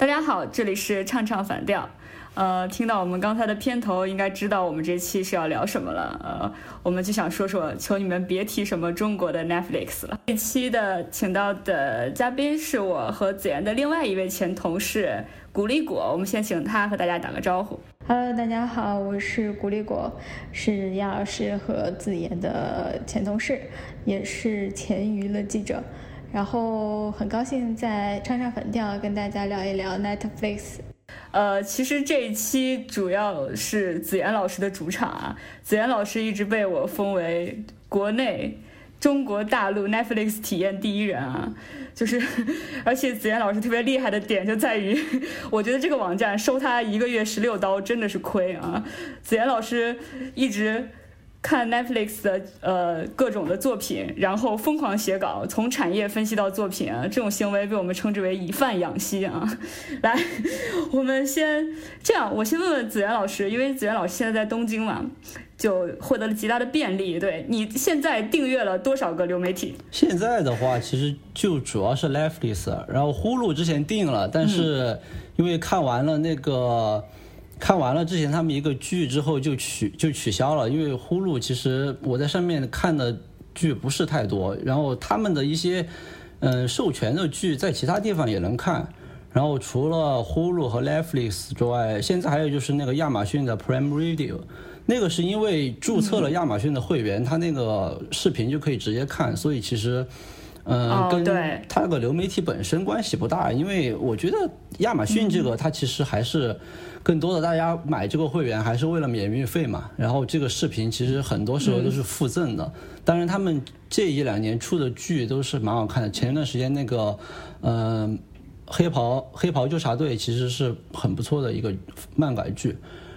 大家好，这里是唱唱反调。呃，听到我们刚才的片头，应该知道我们这期是要聊什么了。呃，我们就想说说，求你们别提什么中国的 Netflix 了。这期的请到的嘉宾是我和子妍的另外一位前同事古力果，我们先请他和大家打个招呼。Hello，大家好，我是古力果，是亚老师和子妍的前同事，也是前娱乐记者。然后很高兴在唱唱反调跟大家聊一聊 Netflix。呃，其实这一期主要是子妍老师的主场啊。子妍老师一直被我封为国内中国大陆 Netflix 体验第一人啊。就是，而且子妍老师特别厉害的点就在于，我觉得这个网站收他一个月十六刀真的是亏啊。子妍老师一直。看 Netflix 的呃各种的作品，然后疯狂写稿，从产业分析到作品啊，这种行为被我们称之为以贩养吸啊。来，我们先这样，我先问问子源老师，因为子源老师现在在东京嘛，就获得了极大的便利。对你现在订阅了多少个流媒体？现在的话，其实就主要是 Netflix，然后呼噜之前订了，但是因为看完了那个。看完了之前他们一个剧之后就取就取消了，因为呼噜其实我在上面看的剧不是太多，然后他们的一些嗯授权的剧在其他地方也能看，然后除了呼噜和 Netflix 之外，现在还有就是那个亚马逊的 Prime Radio，那个是因为注册了亚马逊的会员，他那个视频就可以直接看，所以其实嗯跟它那个流媒体本身关系不大，因为我觉得亚马逊这个它其实还是。更多的大家买这个会员还是为了免运费嘛，然后这个视频其实很多时候都是附赠的。当然，他们这一两年出的剧都是蛮好看的。前一段时间那个，嗯，黑袍黑袍纠察队其实是很不错的一个漫改剧。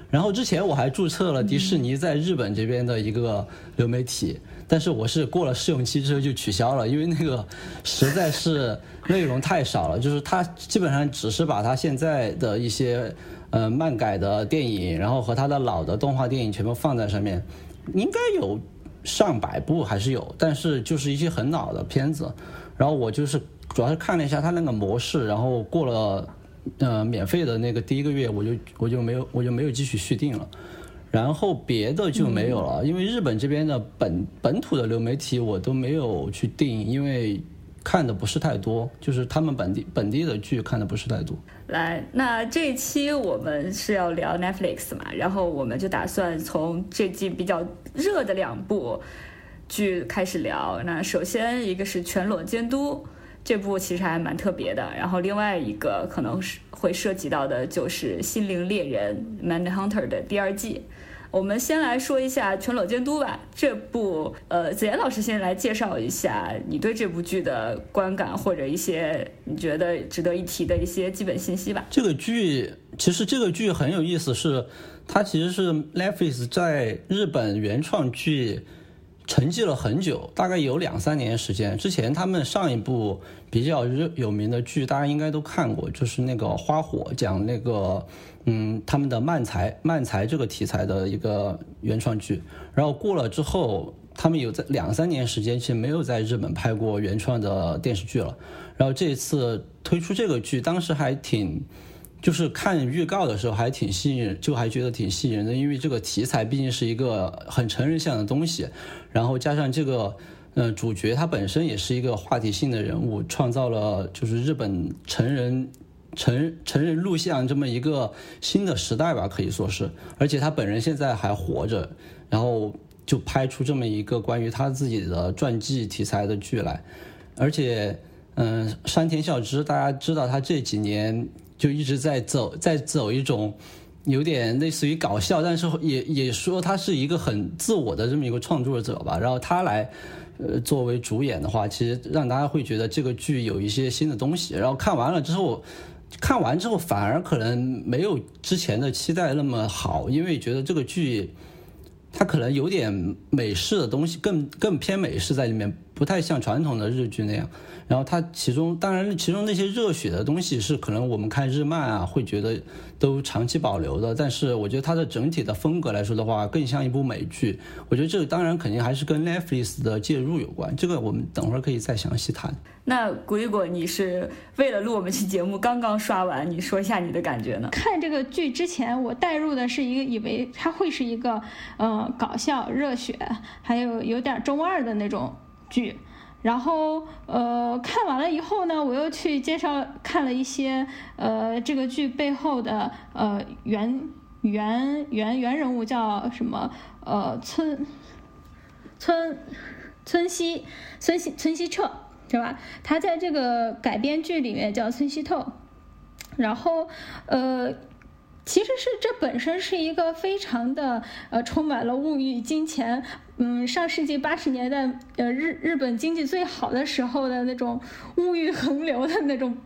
然后之前我还注册了迪士尼在日本这边的一个流媒体，但是我是过了试用期之后就取消了，因为那个实在是内容太少了，就是它基本上只是把它现在的一些。呃，漫改的电影，然后和他的老的动画电影全部放在上面，应该有上百部还是有，但是就是一些很老的片子。然后我就是主要是看了一下他那个模式，然后过了呃免费的那个第一个月，我就我就没有我就没有继续续订了。然后别的就没有了，因为日本这边的本本土的流媒体我都没有去定，因为。看的不是太多，就是他们本地本地的剧看的不是太多。来，那这一期我们是要聊 Netflix 嘛，然后我们就打算从这季比较热的两部剧开始聊。那首先一个是《全裸监督》，这部其实还蛮特别的。然后另外一个可能是会涉及到的就是《心灵猎人》（Man Hunter） 的第二季。我们先来说一下《全裸监督》吧。这部，呃，子妍老师先来介绍一下你对这部剧的观感，或者一些你觉得值得一提的一些基本信息吧。这个剧其实这个剧很有意思，是它其实是 Netflix 在日本原创剧沉寂了很久，大概有两三年时间。之前他们上一部比较热有名的剧，大家应该都看过，就是那个《花火》，讲那个。嗯，他们的漫才漫才这个题材的一个原创剧，然后过了之后，他们有在两三年时间其实没有在日本拍过原创的电视剧了。然后这一次推出这个剧，当时还挺，就是看预告的时候还挺吸引，就还觉得挺吸引人的，因为这个题材毕竟是一个很成人向的东西，然后加上这个，嗯，主角他本身也是一个话题性的人物，创造了就是日本成人。成成人录像这么一个新的时代吧，可以说是，而且他本人现在还活着，然后就拍出这么一个关于他自己的传记题材的剧来，而且，嗯，山田孝之，大家知道他这几年就一直在走，在走一种有点类似于搞笑，但是也也说他是一个很自我的这么一个创作者吧，然后他来，呃，作为主演的话，其实让大家会觉得这个剧有一些新的东西，然后看完了之后。看完之后反而可能没有之前的期待那么好，因为觉得这个剧，它可能有点美式的东西，更更偏美式在里面不太像传统的日剧那样。然后它其中当然其中那些热血的东西是可能我们看日漫啊会觉得都长期保留的，但是我觉得它的整体的风格来说的话，更像一部美剧。我觉得这个当然肯定还是跟 Netflix 的介入有关，这个我们等会儿可以再详细谈。那古一果，你是为了录我们期节目刚刚刷完，你说一下你的感觉呢？看这个剧之前，我带入的是一个以为它会是一个呃搞笑、热血，还有有点中二的那种剧。然后，呃，看完了以后呢，我又去介绍看了一些，呃，这个剧背后的呃原原原原人物叫什么？呃，村村村西村西村西彻，是吧？他在这个改编剧里面叫村西透，然后，呃。其实是这本身是一个非常的呃充满了物欲、金钱，嗯，上世纪八十年代呃日日本经济最好的时候的那种物欲横流的那种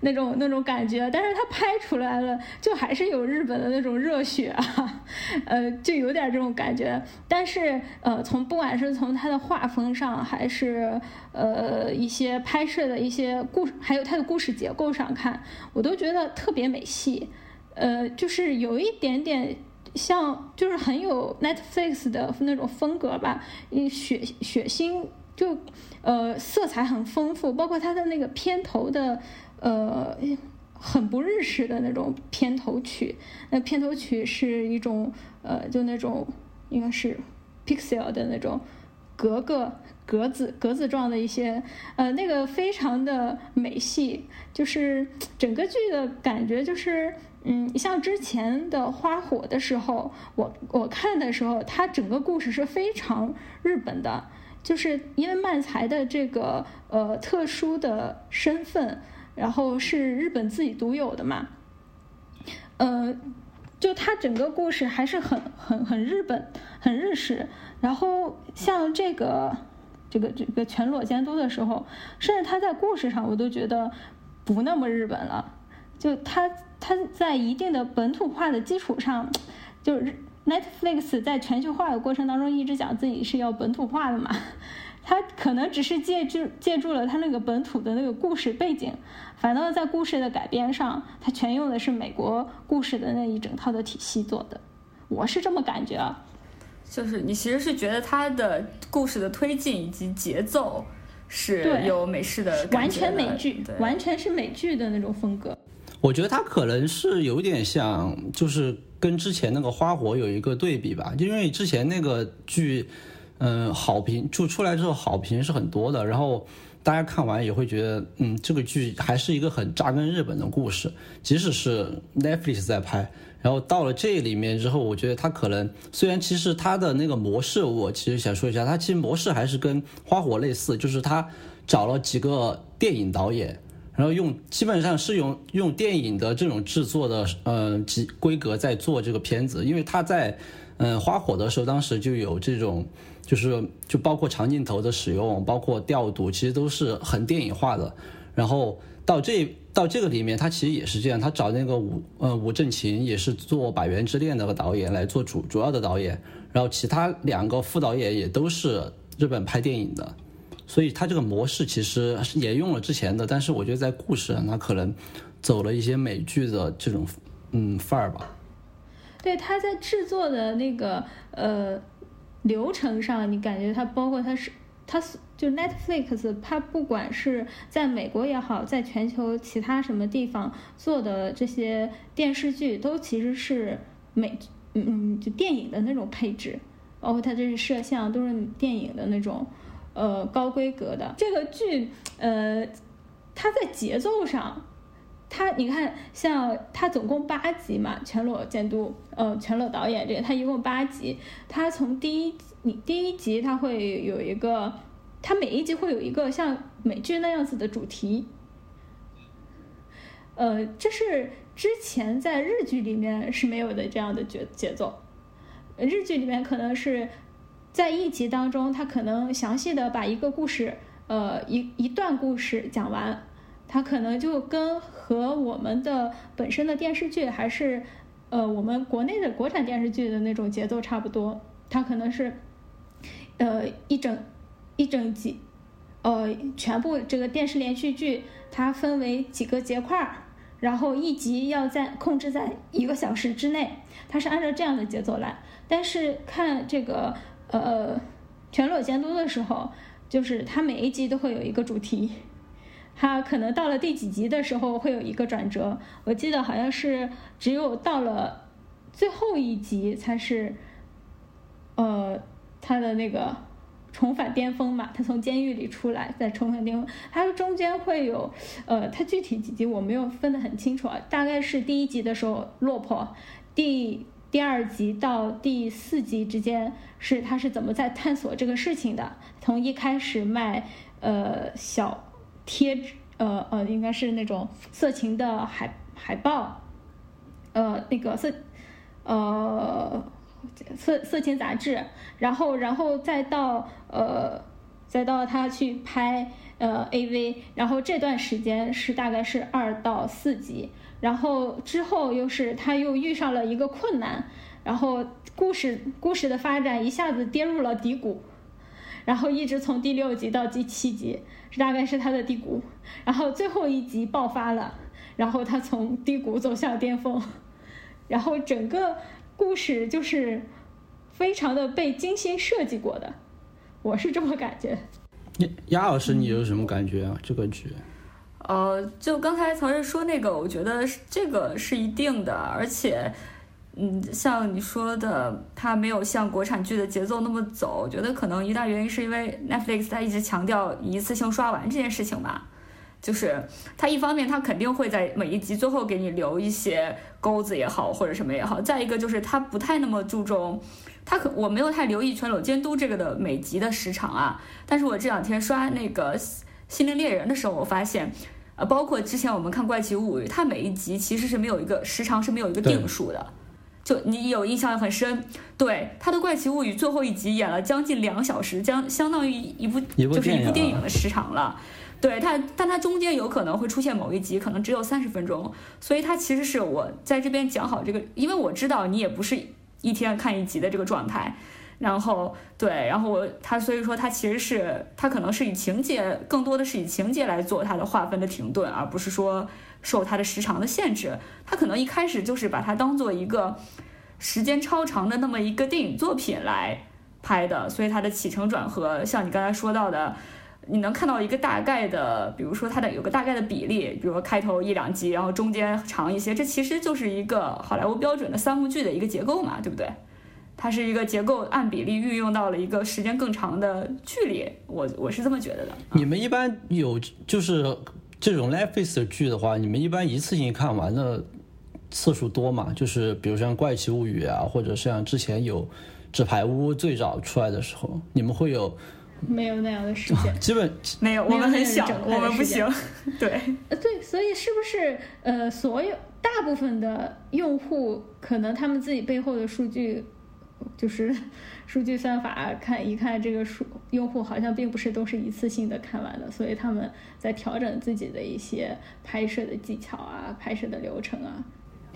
那种那种感觉，但是它拍出来了，就还是有日本的那种热血啊，呃，就有点这种感觉。但是呃，从不管是从它的画风上，还是呃一些拍摄的一些故，还有它的故事结构上看，我都觉得特别美系。呃，就是有一点点像，就是很有 Netflix 的那种风格吧，血血腥，就呃色彩很丰富，包括它的那个片头的呃很不日式的那种片头曲，那片头曲是一种呃就那种应该是 pixel 的那种格格格子格子状的一些呃那个非常的美系，就是整个剧的感觉就是。嗯，像之前的花火的时候，我我看的时候，它整个故事是非常日本的，就是因为漫才的这个呃特殊的身份，然后是日本自己独有的嘛，呃，就它整个故事还是很很很日本，很日式。然后像这个这个这个全裸监督的时候，甚至他在故事上我都觉得不那么日本了，就它。它在一定的本土化的基础上，就是 Netflix 在全球化的过程当中一直讲自己是要本土化的嘛，它可能只是借助借助了它那个本土的那个故事背景，反倒在故事的改编上，它全用的是美国故事的那一整套的体系做的，我是这么感觉啊。就是你其实是觉得它的故事的推进以及节奏是有美式的完全美剧，完全是美剧的那种风格。我觉得它可能是有点像，就是跟之前那个花火有一个对比吧，因为之前那个剧，嗯，好评就出来之后好评是很多的，然后大家看完也会觉得，嗯，这个剧还是一个很扎根日本的故事，即使是 Netflix 在拍，然后到了这里面之后，我觉得它可能虽然其实它的那个模式，我其实想说一下，它其实模式还是跟花火类似，就是它找了几个电影导演。然后用基本上是用用电影的这种制作的呃级规格在做这个片子，因为他在嗯花火的时候，当时就有这种就是就包括长镜头的使用，包括调度，其实都是很电影化的。然后到这到这个里面，他其实也是这样，他找那个吴呃吴正勤也是做《百元之恋》那个导演来做主主要的导演，然后其他两个副导演也都是日本拍电影的。所以它这个模式其实也用了之前的，但是我觉得在故事上，它可能走了一些美剧的这种嗯范儿吧。对，它在制作的那个呃流程上，你感觉它包括它是它就 Netflix，它不管是在美国也好，在全球其他什么地方做的这些电视剧，都其实是美嗯嗯就电影的那种配置，包括它这是摄像都是电影的那种。呃，高规格的这个剧，呃，它在节奏上，它你看，像它总共八集嘛，全裸监督，呃，全裸导演这个，它一共八集，它从第一你第一集它会有一个，它每一集会有一个像美剧那样子的主题，呃，这是之前在日剧里面是没有的这样的节节奏，日剧里面可能是。在一集当中，他可能详细的把一个故事，呃，一一段故事讲完，他可能就跟和我们的本身的电视剧还是，呃，我们国内的国产电视剧的那种节奏差不多。他可能是，呃，一整一整集，呃，全部这个电视连续剧它分为几个节块儿，然后一集要在控制在一个小时之内，它是按照这样的节奏来。但是看这个呃全裸监督的时候，就是它每一集都会有一个主题，它可能到了第几集的时候会有一个转折。我记得好像是只有到了最后一集才是，呃，它的那个。重返巅峰嘛，他从监狱里出来再重返巅峰，他中间会有，呃，他具体几集我没有分得很清楚啊，大概是第一集的时候落魄，第第二集到第四集之间是他是怎么在探索这个事情的，从一开始卖呃小贴纸，呃呃应该是那种色情的海海报，呃那个色，呃。色色情杂志，然后，然后再到呃，再到他去拍呃 AV，然后这段时间是大概是二到四集，然后之后又是他又遇上了一个困难，然后故事故事的发展一下子跌入了低谷，然后一直从第六集到第七集，是大概是他的低谷，然后最后一集爆发了，然后他从低谷走向巅峰，然后整个。故事就是非常的被精心设计过的，我是这么感觉。你鸭老师，你有什么感觉啊？这个剧？呃，就刚才曹睿说那个，我觉得这个是一定的，而且，嗯，像你说的，它没有像国产剧的节奏那么走。我觉得可能一大原因是因为 Netflix 它一直强调一次性刷完这件事情吧。就是它一方面，它肯定会在每一集最后给你留一些钩子也好，或者什么也好。再一个就是它不太那么注重，它可我没有太留意全裸监督这个的每集的时长啊。但是我这两天刷那个《心灵猎人》的时候，我发现，呃，包括之前我们看《怪奇物语》，它每一集其实是没有一个时长是没有一个定数的。就你有印象很深，对它的《怪奇物语》最后一集演了将近两小时，将相当于一部就是一部电影的时长了。对它，但它中间有可能会出现某一集，可能只有三十分钟，所以它其实是我在这边讲好这个，因为我知道你也不是一天看一集的这个状态，然后对，然后我他所以说它其实是它可能是以情节更多的是以情节来做它的划分的停顿，而不是说受它的时长的限制，它可能一开始就是把它当做一个时间超长的那么一个电影作品来拍的，所以它的起承转合，像你刚才说到的。你能看到一个大概的，比如说它的有个大概的比例，比如说开头一两集，然后中间长一些，这其实就是一个好莱坞标准的三幕剧的一个结构嘛，对不对？它是一个结构按比例运用到了一个时间更长的距离，我我是这么觉得的。你们一般有就是这种 Netflix 的剧的话，你们一般一次性看完的次数多吗？就是比如像《怪奇物语》啊，或者像之前有《纸牌屋》最早出来的时候，你们会有？没有那样的时间，基本没有，我们很小，我们不行。对，呃，对，所以是不是呃，所有大部分的用户可能他们自己背后的数据，就是 数据算法看一看这个数用户好像并不是都是一次性的看完的，所以他们在调整自己的一些拍摄的技巧啊，拍摄的流程啊。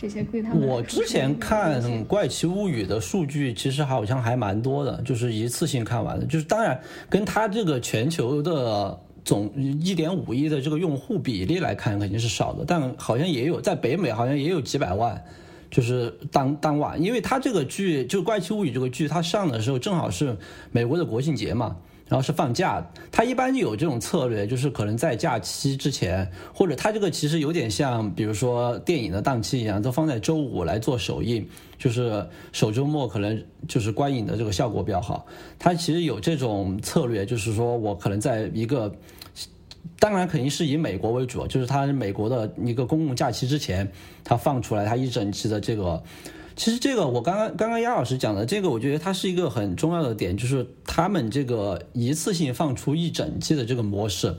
这些归他们。我之前看《怪奇物语》的数据，其实好像还蛮多的，就是一次性看完的。就是当然，跟它这个全球的总一点五亿的这个用户比例来看，肯定是少的。但好像也有在北美，好像也有几百万，就是当当晚，因为它这个剧就《怪奇物语》这个剧，它上的时候正好是美国的国庆节嘛。然后是放假，他一般有这种策略，就是可能在假期之前，或者他这个其实有点像，比如说电影的档期一样，都放在周五来做首映，就是首周末可能就是观影的这个效果比较好。他其实有这种策略，就是说我可能在一个，当然肯定是以美国为主，就是他美国的一个公共假期之前，他放出来他一整期的这个。其实这个我刚刚刚刚亚老师讲的这个，我觉得它是一个很重要的点，就是他们这个一次性放出一整季的这个模式，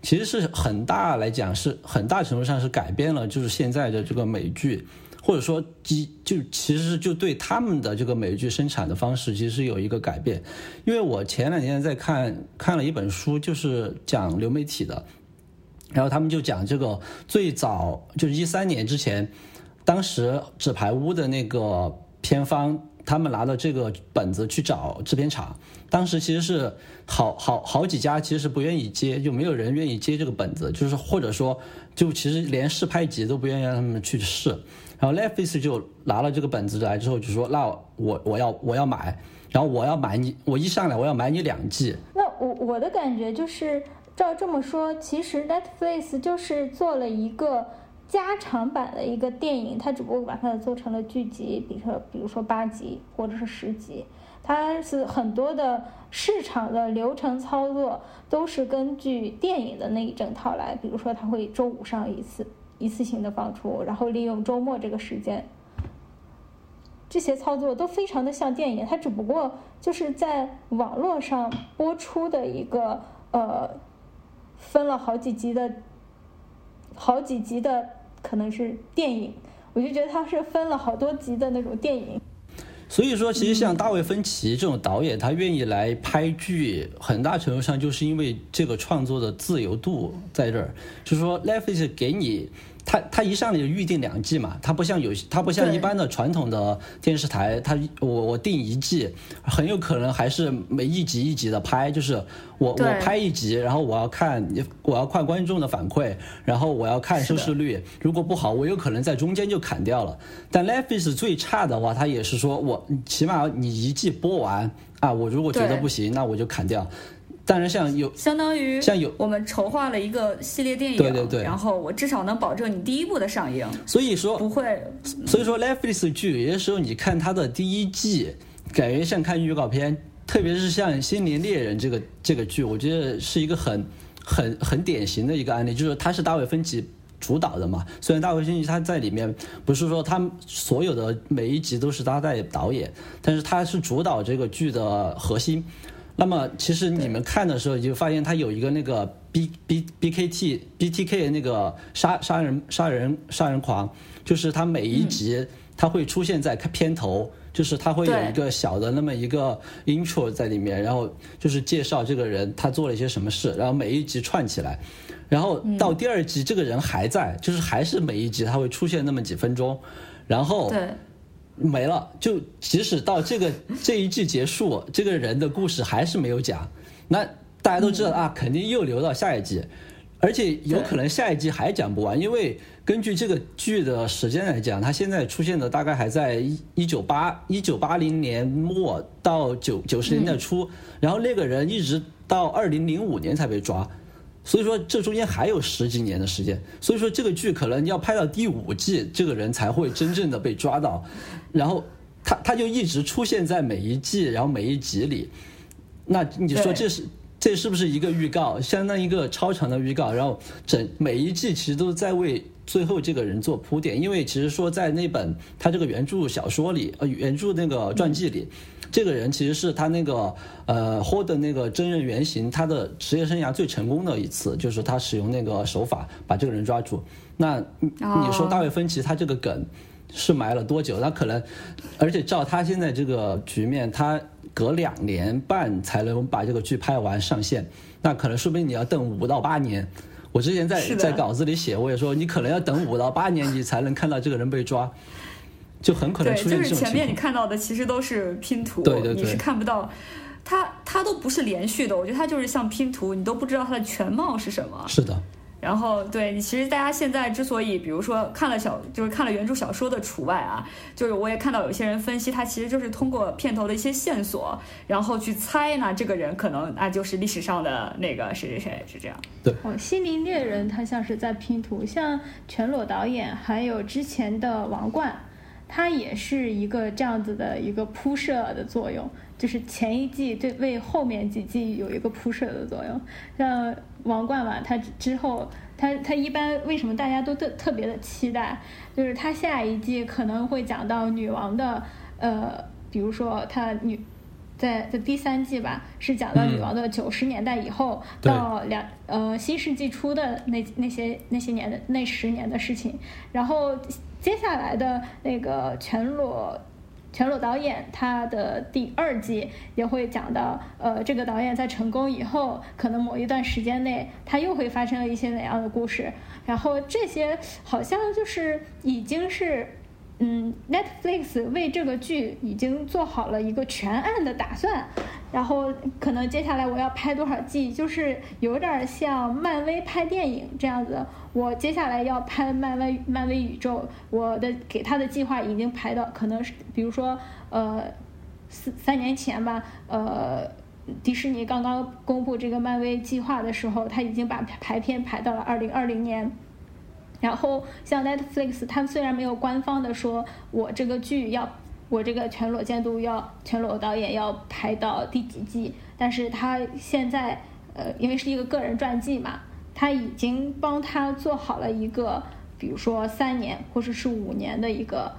其实是很大来讲是很大程度上是改变了，就是现在的这个美剧，或者说就其实就对他们的这个美剧生产的方式其实有一个改变。因为我前两天在看看了一本书，就是讲流媒体的，然后他们就讲这个最早就是一三年之前。当时《纸牌屋》的那个片方他们拿了这个本子去找制片厂，当时其实是好好好几家其实是不愿意接，就没有人愿意接这个本子，就是或者说就其实连试拍集都不愿意让他们去试。然后 Netflix 就拿了这个本子来之后就说，那我我要我要买，然后我要买你，我一上来我要买你两季。那我我的感觉就是照这么说，其实 Netflix 就是做了一个。加长版的一个电影，它只不过把它做成了剧集，比如说，比如说八集或者是十集，它是很多的市场的流程操作都是根据电影的那一整套来。比如说，它会周五上一次，一次性的放出，然后利用周末这个时间，这些操作都非常的像电影，它只不过就是在网络上播出的一个呃，分了好几集的。好几集的可能是电影，我就觉得它是分了好多集的那种电影。所以说，其实像大卫芬奇这种导演，他愿意来拍剧，很大程度上就是因为这个创作的自由度在这儿，就是说，Netflix 给你。他他一上来就预定两季嘛，他不像有他不像一般的传统的电视台，他我我定一季，很有可能还是每一集一集的拍，就是我我拍一集，然后我要看我要看观众的反馈，然后我要看收视率，如果不好，我有可能在中间就砍掉了。但 Netflix 最差的话，他也是说我起码你一季播完啊，我如果觉得不行，那我就砍掉。当然，像有相当于像有我们筹划了一个系列电影，对对对，然后我至少能保证你第一部的上映。所以说不会，所以说 Netflix 剧有些时候你看它的第一季，感觉像看预告片，特别是像《心灵猎人》这个这个剧，我觉得是一个很很很典型的一个案例，就是它是大卫芬奇主导的嘛。虽然大卫芬奇他在里面不是说他所有的每一集都是他在导演，但是他是主导这个剧的核心。那么其实你们看的时候，就发现他有一个那个 B B B K T B T K 那个杀杀人杀人杀人狂，就是他每一集他会出现在片头，就是他会有一个小的那么一个 intro 在里面，然后就是介绍这个人他做了一些什么事，然后每一集串起来，然后到第二集这个人还在，就是还是每一集他会出现那么几分钟，然后。没了，就即使到这个 这一季结束，这个人的故事还是没有讲，那大家都知道啊，肯定又留到下一季，而且有可能下一季还讲不完，因为根据这个剧的时间来讲，它现在出现的大概还在一一九八一九八零年末到九九十年代初，然后那个人一直到二零零五年才被抓。所以说，这中间还有十几年的时间。所以说，这个剧可能要拍到第五季，这个人才会真正的被抓到。然后，他他就一直出现在每一季，然后每一集里。那你说这是这是不是一个预告？相当于一个超长的预告。然后，整每一季其实都在为最后这个人做铺垫。因为其实说在那本他这个原著小说里，呃，原著那个传记里。这个人其实是他那个呃霍的那个真人原型，他的职业生涯最成功的一次，就是他使用那个手法把这个人抓住。那你说大卫芬奇他这个梗是埋了多久？他可能，而且照他现在这个局面，他隔两年半才能把这个剧拍完上线，那可能说不定你要等五到八年。我之前在在稿子里写，我也说你可能要等五到八年，你才能看到这个人被抓。就很可能出现就是前面你看到的其实都是拼图，对对对你是看不到，它它都不是连续的。我觉得它就是像拼图，你都不知道它的全貌是什么。是的。然后对你，其实大家现在之所以，比如说看了小，就是看了原著小说的除外啊，就是我也看到有些人分析，他其实就是通过片头的一些线索，然后去猜呢，这个人可能那就是历史上的那个谁谁谁，是这样。对。哦，心灵猎人他像是在拼图，像全裸导演还有之前的王冠。它也是一个这样子的一个铺设的作用，就是前一季对为后面几季有一个铺设的作用。像王冠嘛，它之后，它它一般为什么大家都特特别的期待？就是它下一季可能会讲到女王的，呃，比如说她女。在在第三季吧，是讲到女王的九十年代以后到两呃新世纪初的那那些那些年的那十年的事情，然后接下来的那个全裸全裸导演他的第二季也会讲到呃这个导演在成功以后，可能某一段时间内他又会发生了一些怎样的故事，然后这些好像就是已经是。嗯，Netflix 为这个剧已经做好了一个全案的打算，然后可能接下来我要拍多少季，就是有点像漫威拍电影这样子。我接下来要拍漫威漫威宇宙，我的给他的计划已经排到，可能是比如说呃四三年前吧，呃迪士尼刚刚公布这个漫威计划的时候，他已经把排片排到了二零二零年。然后像 Netflix，它虽然没有官方的说，我这个剧要，我这个全裸监督要，全裸导演要拍到第几季，但是他现在，呃，因为是一个个人传记嘛，他已经帮他做好了一个，比如说三年或者是五年的一个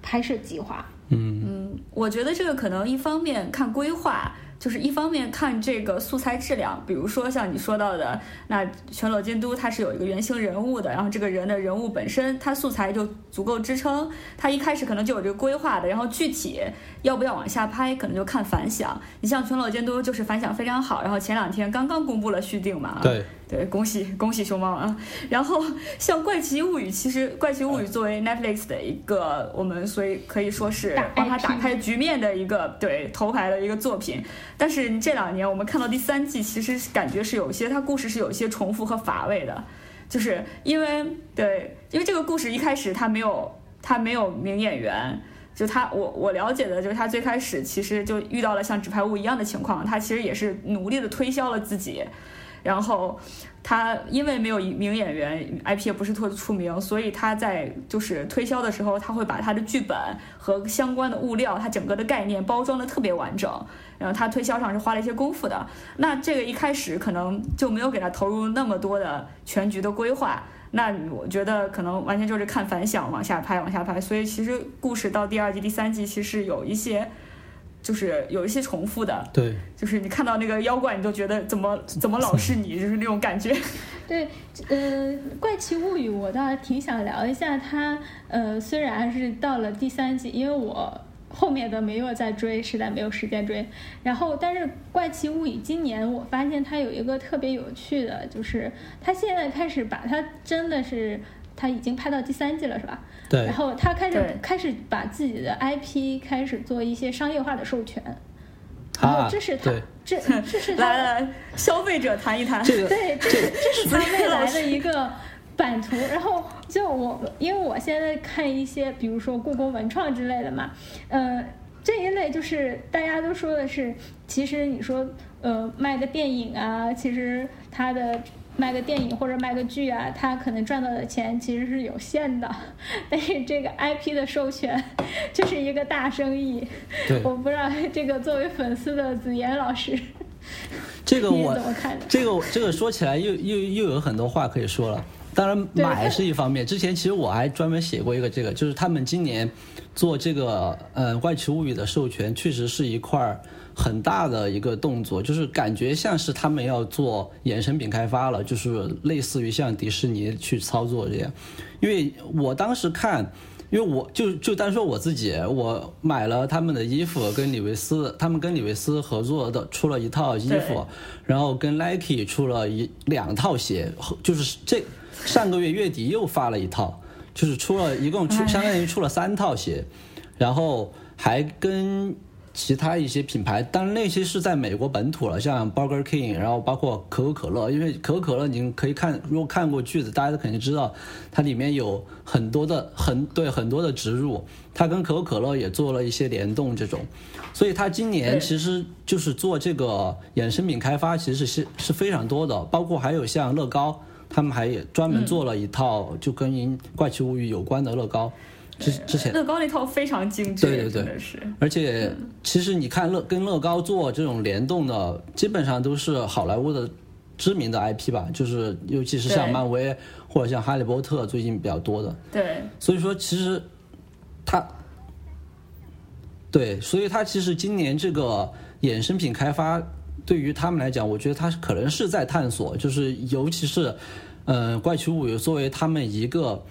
拍摄计划。嗯嗯，我觉得这个可能一方面看规划。就是一方面看这个素材质量，比如说像你说到的，那全裸监督它是有一个原型人物的，然后这个人的人物本身他素材就足够支撑，他一开始可能就有这个规划的，然后具体要不要往下拍，可能就看反响。你像全裸监督就是反响非常好，然后前两天刚刚公布了续订嘛。对。对，恭喜恭喜熊猫啊！然后像《怪奇物语》，其实《怪奇物语》作为 Netflix 的一个，我们所以可以说是帮他打开局面的一个对头牌的一个作品。但是这两年我们看到第三季，其实感觉是有些它故事是有一些重复和乏味的，就是因为对，因为这个故事一开始它没有它没有名演员，就他我我了解的就是他最开始其实就遇到了像纸牌屋一样的情况，他其实也是努力的推销了自己。然后，他因为没有一名演员，IP 也不是特别出名，所以他在就是推销的时候，他会把他的剧本和相关的物料，他整个的概念包装的特别完整。然后他推销上是花了一些功夫的。那这个一开始可能就没有给他投入那么多的全局的规划。那我觉得可能完全就是看反响往下拍，往下拍。所以其实故事到第二季、第三季其实有一些。就是有一些重复的，对，就是你看到那个妖怪，你就觉得怎么怎么老是你，就是那种感觉。对，呃，怪奇物语我倒挺想聊一下它，呃，虽然是到了第三季，因为我后面的没有在追，实在没有时间追。然后，但是怪奇物语今年我发现它有一个特别有趣的，就是它现在开始把它真的是。他已经拍到第三季了，是吧？对。然后他开始开始把自己的 IP 开始做一些商业化的授权，然后这是他这这是他 来来消费者谈一谈。对，这是这是他未来的一个版图。然后就我因为我现在看一些，比如说故宫文创之类的嘛，呃，这一类就是大家都说的是，其实你说呃卖的电影啊，其实它的。卖个电影或者卖个剧啊，他可能赚到的钱其实是有限的，但是这个 IP 的授权就是一个大生意。我不知道这个作为粉丝的子妍老师，这个我怎么看？这个这个说起来又又又有很多话可以说了。当然买是一方面，之前其实我还专门写过一个这个，就是他们今年做这个呃《怪奇物语》的授权，确实是一块儿。很大的一个动作，就是感觉像是他们要做衍生品开发了，就是类似于像迪士尼去操作这样。因为我当时看，因为我就就单说我自己，我买了他们的衣服，跟李维斯，他们跟李维斯合作的出了一套衣服，然后跟 Nike 出了一两套鞋，就是这上个月月底又发了一套，就是出了一共出相当于出了三套鞋，然后还跟。其他一些品牌，当然那些是在美国本土了，像 Burger King，然后包括可口可乐，因为可口可乐你可以看，如果看过句子，大家都肯定知道，它里面有很多的很对很多的植入，它跟可口可乐也做了一些联动这种，所以它今年其实就是做这个衍生品开发，其实是是非常多的，包括还有像乐高，他们还也专门做了一套就跟《怪奇物语》有关的乐高。之之前乐高那套非常精致，对对对，真的是。而且其实你看乐跟乐高做这种联动的，基本上都是好莱坞的知名的 IP 吧，就是尤其是像漫威或者像哈利波特最近比较多的。对。所以说，其实他，对，所以他其实今年这个衍生品开发对于他们来讲，我觉得他可能是在探索，就是尤其是呃，怪奇物语作为他们一个。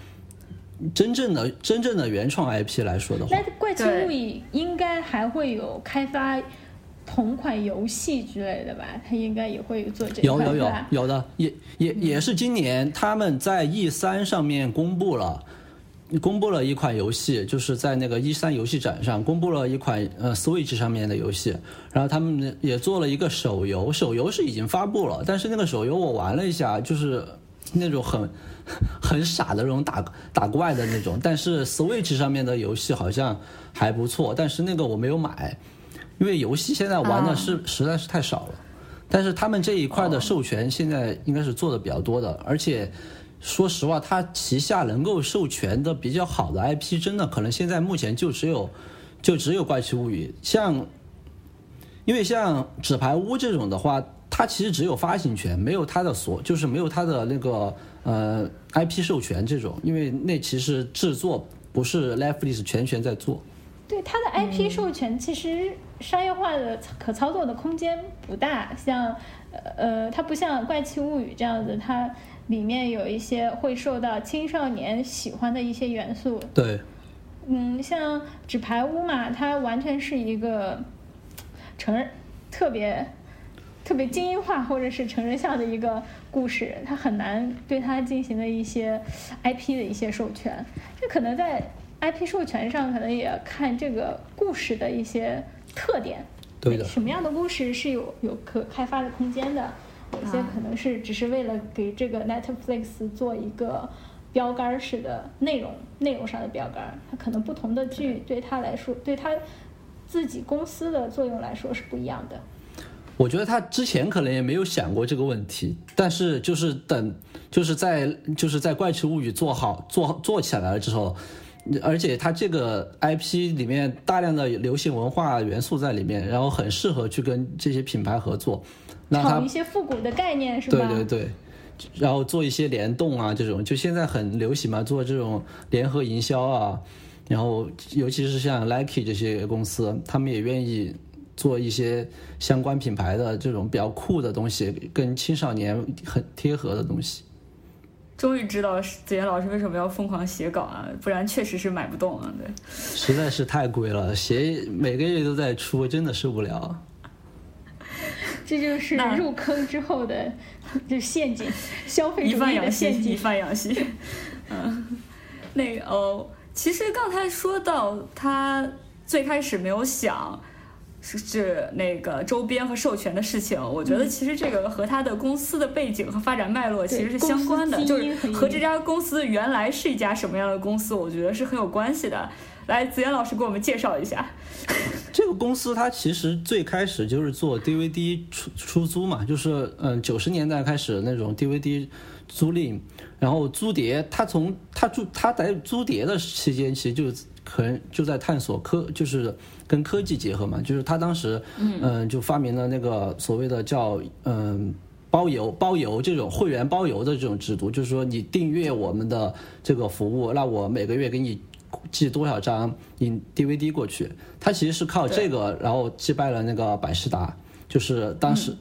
真正的真正的原创 IP 来说的话，那怪奇物语应该还会有开发同款游戏之类的吧？它应该也会做这有有有有的，也也也是今年他们在 E 三上面公布了，公布了一款游戏，就是在那个一三游戏展上公布了一款呃 Switch 上面的游戏，然后他们也做了一个手游，手游是已经发布了，但是那个手游我玩了一下，就是那种很很傻的那种打打怪的那种，但是 Switch 上面的游戏好像还不错，但是那个我没有买，因为游戏现在玩的是实在是太少了，但是他们这一块的授权现在应该是做的比较多的，而且。说实话，他旗下能够授权的比较好的 IP，真的可能现在目前就只有，就只有《怪奇物语》。像，因为像《纸牌屋》这种的话，它其实只有发行权，没有它的所，就是没有它的那个呃 IP 授权这种。因为那其实制作不是 Netflix 全权在做。对它的 IP 授权，其实商业化的可操作的空间不大。像呃，它不像《怪奇物语》这样子，它。里面有一些会受到青少年喜欢的一些元素。对，嗯，像纸牌屋嘛，它完全是一个成人特别特别精英化或者是成人向的一个故事，它很难对它进行的一些 IP 的一些授权。这可能在 IP 授权上，可能也看这个故事的一些特点。对的。什么样的故事是有有可开发的空间的？有些可能是只是为了给这个 Netflix 做一个标杆式的内容，内容上的标杆。它可能不同的剧对他来说，对他自己公司的作用来说是不一样的。我觉得他之前可能也没有想过这个问题，但是就是等，就是在就是在《怪奇物语》做好做做起来了之后，而且它这个 IP 里面大量的流行文化元素在里面，然后很适合去跟这些品牌合作。那炒一些复古的概念是吧？对对对，然后做一些联动啊，这种就现在很流行嘛，做这种联合营销啊，然后尤其是像 Lucky 这些公司，他们也愿意做一些相关品牌的这种比较酷的东西，跟青少年很贴合的东西。终于知道子妍老师为什么要疯狂写稿啊，不然确实是买不动啊，对。实在是太贵了，写每个月都在出，真的受不了。这就是入坑之后的 就陷阱，消费主义的陷阱，一饭养息。嗯，那个哦，其实刚才说到他最开始没有想是是那个周边和授权的事情，我觉得其实这个和他的公司的背景和发展脉络其实是相关的，就是和这家公司原来是一家什么样的公司，我觉得是很有关系的。来，子妍老师给我们介绍一下。这个公司它其实最开始就是做 DVD 出出租嘛，就是嗯九十年代开始那种 DVD 租赁，然后租碟。他从他租他在租碟的期间，其实就可能就在探索科，就是跟科技结合嘛。就是他当时嗯就发明了那个所谓的叫嗯包邮包邮这种会员包邮的这种制度，就是说你订阅我们的这个服务，那我每个月给你。寄多少张你 DVD 过去？他其实是靠这个，然后击败了那个百事达，就是当时，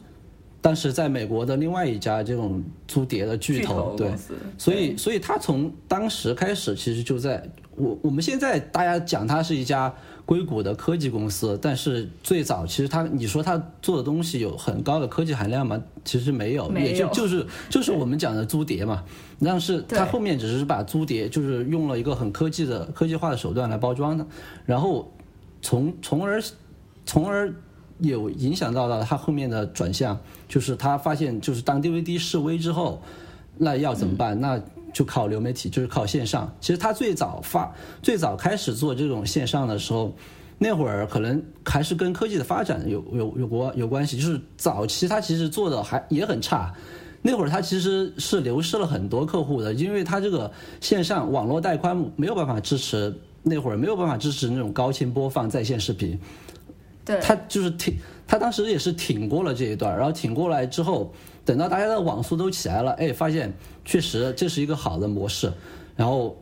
当时在美国的另外一家这种租碟的巨头，对，所以，所以他从当时开始，其实就在我我们现在大家讲它是一家。硅谷的科技公司，但是最早其实它，你说它做的东西有很高的科技含量吗？其实没有，也就就是 就是我们讲的租碟嘛。但是它后面只是把租碟就是用了一个很科技的科技化的手段来包装的，然后从从而从而有影响到了它后面的转向，就是他发现就是当 DVD 示威之后，那要怎么办？那就靠流媒体，就是靠线上。其实他最早发、最早开始做这种线上的时候，那会儿可能还是跟科技的发展有有有关有关系。就是早期他其实做的还也很差，那会儿他其实是流失了很多客户的，因为他这个线上网络带宽没有办法支持，那会儿没有办法支持那种高清播放在线视频。对，他就是挺，他当时也是挺过了这一段，然后挺过来之后。等到大家的网速都起来了，哎，发现确实这是一个好的模式，然后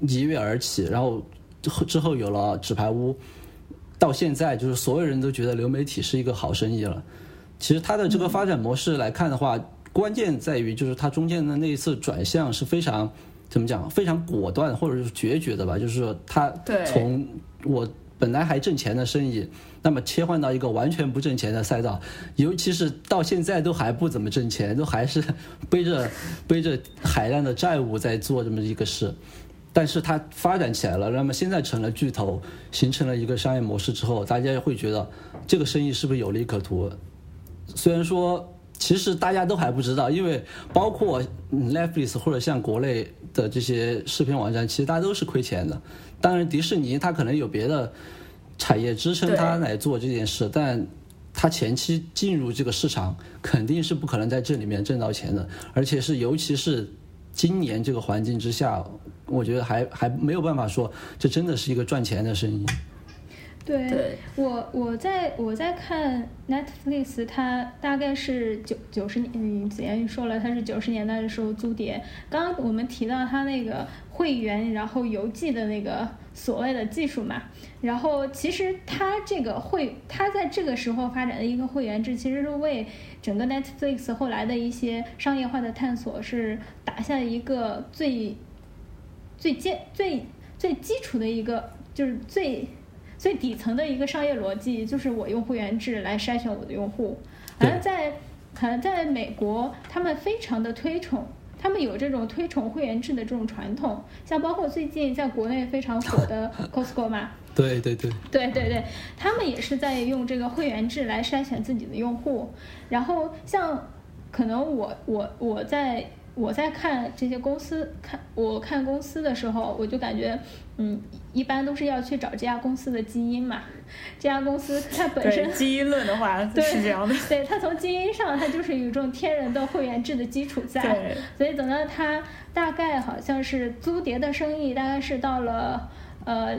一跃而起，然后之后有了纸牌屋，到现在就是所有人都觉得流媒体是一个好生意了。其实它的这个发展模式来看的话，关键在于就是它中间的那一次转向是非常怎么讲，非常果断或者是决绝的吧，就是说它从我。本来还挣钱的生意，那么切换到一个完全不挣钱的赛道，尤其是到现在都还不怎么挣钱，都还是 背着背着海量的债务在做这么一个事。但是它发展起来了，那么现在成了巨头，形成了一个商业模式之后，大家会觉得这个生意是不是有利可图？虽然说其实大家都还不知道，因为包括 Netflix 或者像国内的这些视频网站，其实大家都是亏钱的。当然，迪士尼它可能有别的产业支撑它来做这件事，但它前期进入这个市场肯定是不可能在这里面挣到钱的，而且是尤其是。今年这个环境之下，我觉得还还没有办法说这真的是一个赚钱的生意。对我，我在我在看 Netflix，它大概是九九十年，子言说了，它是九十年代的时候租碟。刚刚我们提到它那个会员，然后邮寄的那个。所谓的技术嘛，然后其实它这个会，它在这个时候发展的一个会员制，其实是为整个 Netflix 后来的一些商业化的探索是打下一个最最坚最最基础的一个，就是最最底层的一个商业逻辑，就是我用会员制来筛选我的用户。而在可能在美国，他们非常的推崇。他们有这种推崇会员制的这种传统，像包括最近在国内非常火的 Costco 嘛，对对对，对对对，他们也是在用这个会员制来筛选自己的用户，然后像可能我我我在。我在看这些公司，看我看公司的时候，我就感觉，嗯，一般都是要去找这家公司的基因嘛。这家公司它本身基因论的话 是这样的，对它从基因上它就是有一种天然的会员制的基础在，所以等到它大概好像是租碟的生意，大概是到了呃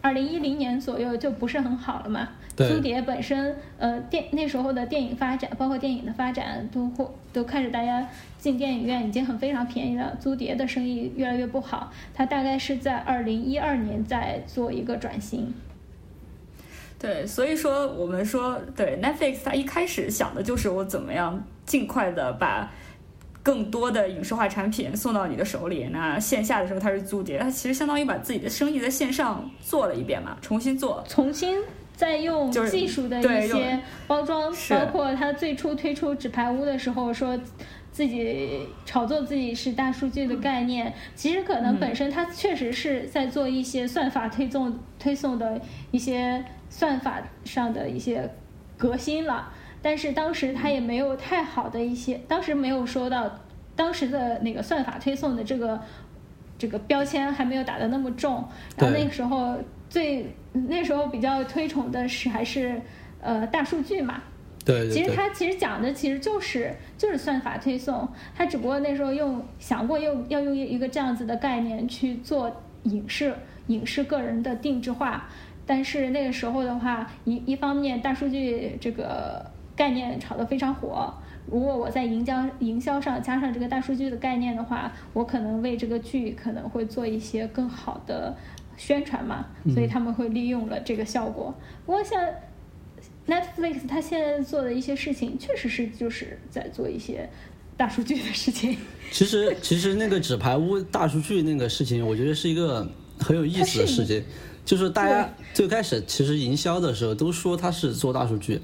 二零一零年左右就不是很好了嘛。租碟本身，呃，电那时候的电影发展，包括电影的发展，都会都开始大家进电影院已经很非常便宜了。租碟的生意越来越不好，它大概是在二零一二年在做一个转型。对，所以说我们说，对 Netflix，它一开始想的就是我怎么样尽快的把更多的影视化产品送到你的手里。那线下的时候它是租碟，它其实相当于把自己的生意在线上做了一遍嘛，重新做，重新。在用技术的一些包装，包括他最初推出纸牌屋的时候，说自己炒作自己是大数据的概念，其实可能本身他确实是在做一些算法推送推送的一些算法上的一些革新了，但是当时他也没有太好的一些，当时没有说到当时的那个算法推送的这个这个标签还没有打的那么重，然后那个时候。最那时候比较推崇的是还是呃大数据嘛，对，其实它其实讲的其实就是就是算法推送，它只不过那时候用想过用要用一个这样子的概念去做影视影视个人的定制化，但是那个时候的话，一一方面大数据这个概念炒得非常火，如果我在营销营销上加上这个大数据的概念的话，我可能为这个剧可能会做一些更好的。宣传嘛，所以他们会利用了这个效果。不过像 Netflix，它现在做的一些事情，确实是就是在做一些大数据的事情。其实，其实那个纸牌屋大数据那个事情，我觉得是一个很有意思的事情。就是大家最开始其实营销的时候都说它是做大数据，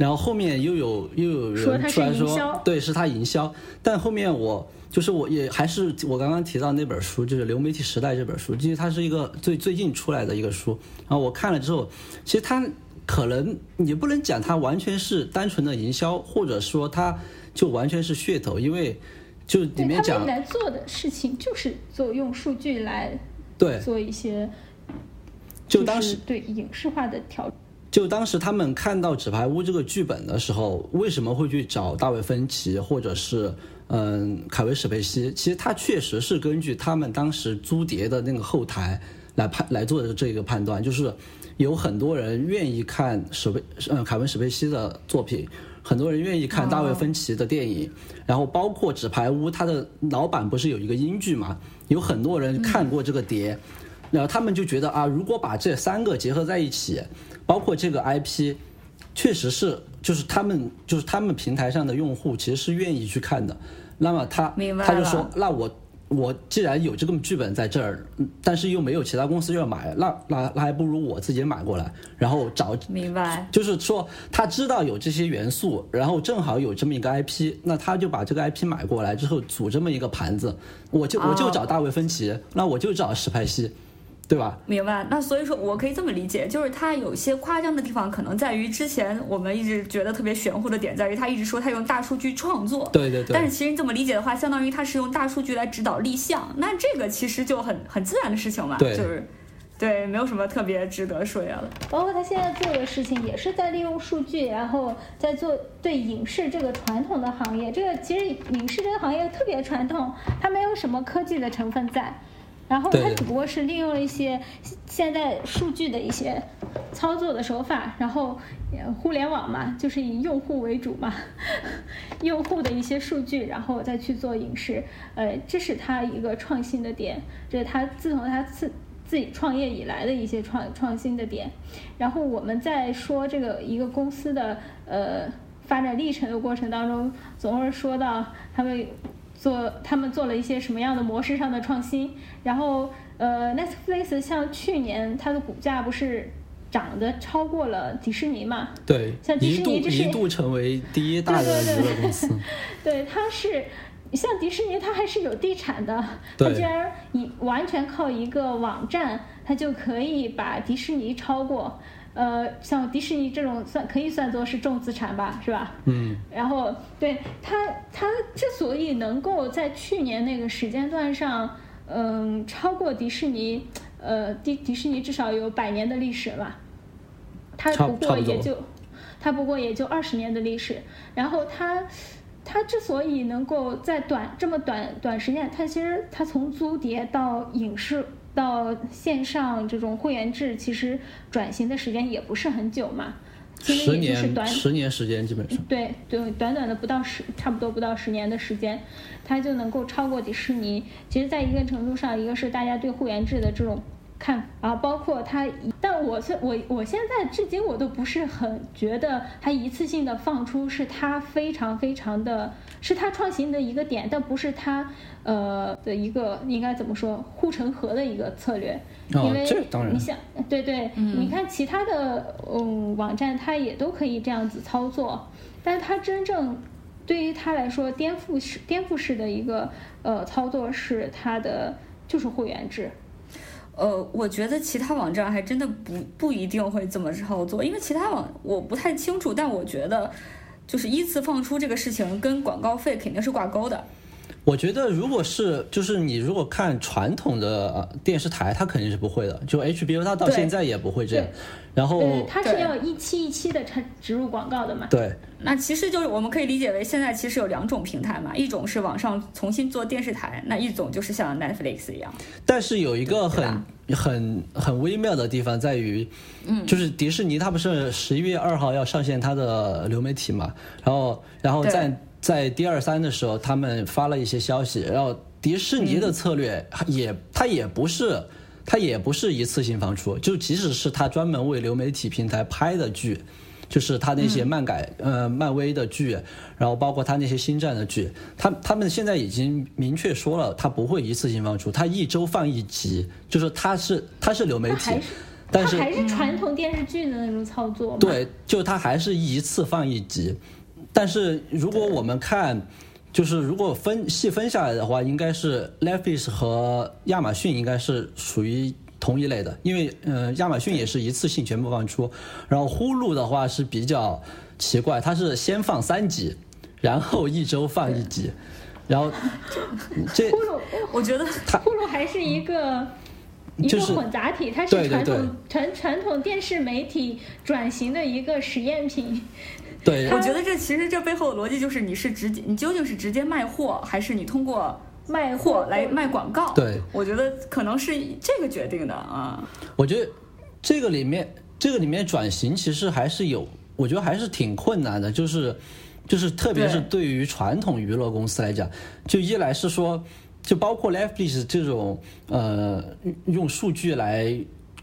然后后面又有又有人出来说，对，是他营销。但后面我。就是我也还是我刚刚提到那本书，就是《流媒体时代》这本书，其实它是一个最最近出来的一个书。然后我看了之后，其实它可能也不能讲它完全是单纯的营销，或者说它就完全是噱头，因为就里面讲来做的事情就是做用数据来对做一些，就当时对影视化的调。就当时他们看到《纸牌屋》这个剧本的时候，为什么会去找大卫芬奇，或者是？嗯，凯文·史佩西其实他确实是根据他们当时租碟的那个后台来判来做的这个判断，就是有很多人愿意看史佩嗯凯文·史佩西的作品，很多人愿意看大卫·芬奇的电影，然后包括《纸牌屋》，他的老板不是有一个英剧嘛？有很多人看过这个碟，然后他们就觉得啊，如果把这三个结合在一起，包括这个 IP，确实是就是他们就是他们平台上的用户其实是愿意去看的。那么他他就说，那我我既然有这个剧本在这儿，但是又没有其他公司要买，那那那还不如我自己买过来，然后找明白，就是说他知道有这些元素，然后正好有这么一个 IP，那他就把这个 IP 买过来之后组这么一个盘子，我就我就找大卫芬奇，那我就找史派西。对吧？明白。那所以说我可以这么理解，就是他有些夸张的地方，可能在于之前我们一直觉得特别玄乎的点，在于他一直说他用大数据创作。对对对。但是其实你这么理解的话，相当于他是用大数据来指导立项，那这个其实就很很自然的事情嘛。对。就是，对，没有什么特别值得说呀的。包括他现在做的事情，也是在利用数据，然后在做对影视这个传统的行业。这个其实影视这个行业特别传统，它没有什么科技的成分在。然后它只不过是利用了一些现在数据的一些操作的手法，然后互联网嘛，就是以用户为主嘛，用户的一些数据，然后再去做影视，呃，这是它一个创新的点，这是它自从它自自己创业以来的一些创创新的点。然后我们在说这个一个公司的呃发展历程的过程当中，总是说到他们。做他们做了一些什么样的模式上的创新？然后，呃，Netflix 像去年它的股价不是涨得超过了迪士尼嘛？对，像迪士尼这是一度成为第一大的娱乐公司。对，它是像迪士尼，它还是有地产的，它居然以完全靠一个网站，它就可以把迪士尼超过。呃，像迪士尼这种算可以算作是重资产吧，是吧？嗯。然后，对它，它之所以能够在去年那个时间段上，嗯，超过迪士尼，呃，迪迪士尼至少有百年的历史了，它不过也就，它不过也就二十年的历史。然后它，它之所以能够在短这么短短时间，它其实它从租碟到影视。到线上这种会员制，其实转型的时间也不是很久嘛，十年，十年时间基本上。对对，短短的不到十，差不多不到十年的时间，它就能够超过迪士尼。其实，在一定程度上，一个是大家对会员制的这种。看啊，包括它，但我是我我现在至今我都不是很觉得它一次性的放出是它非常非常的，是它创新的一个点，但不是它呃的一个应该怎么说护城河的一个策略，因为你想对对，你看其他的嗯网站它也都可以这样子操作，但是它真正对于它来说颠覆式颠覆式的一个呃操作是它的就是会员制。呃，我觉得其他网站还真的不不一定会这么操作，因为其他网我不太清楚，但我觉得就是依次放出这个事情跟广告费肯定是挂钩的。我觉得如果是就是你如果看传统的电视台，它肯定是不会的，就 HBO 它到现在也不会这样。然后它是要一期一期的插植入广告的嘛？对。那其实就是我们可以理解为现在其实有两种平台嘛，一种是网上重新做电视台，那一种就是像 Netflix 一样。但是有一个很很很微妙的地方在于，嗯，就是迪士尼它不是十一月二号要上线它的流媒体嘛，然后然后在在第二三的时候他们发了一些消息，然后迪士尼的策略也它也不是。它也不是一次性放出，就即使是它专门为流媒体平台拍的剧，就是它那些漫改呃漫威的剧，然后包括它那些星战的剧，他他们现在已经明确说了，它不会一次性放出，它一周放一集，就是它是它是流媒体，但是还是传统电视剧的那种操作。对，就它还是一次放一集，但是如果我们看。就是如果分细分下来的话，应该是 Netflix 和亚马逊应该是属于同一类的，因为呃，亚马逊也是一次性全部放出，然后呼噜的话是比较奇怪，它是先放三集，然后一周放一集，然后这呼噜，我觉得它呼噜还是一个一个混杂体，它是传统传传统电视媒体转型的一个实验品。对，我觉得这其实这背后的逻辑就是，你是直接，你究竟是直接卖货，还是你通过卖货来卖广告？对，我觉得可能是这个决定的啊。我觉得这个里面，这个里面转型其实还是有，我觉得还是挺困难的，就是就是特别是对于传统娱乐公司来讲，就一来是说，就包括 Netflix 这种呃用数据来。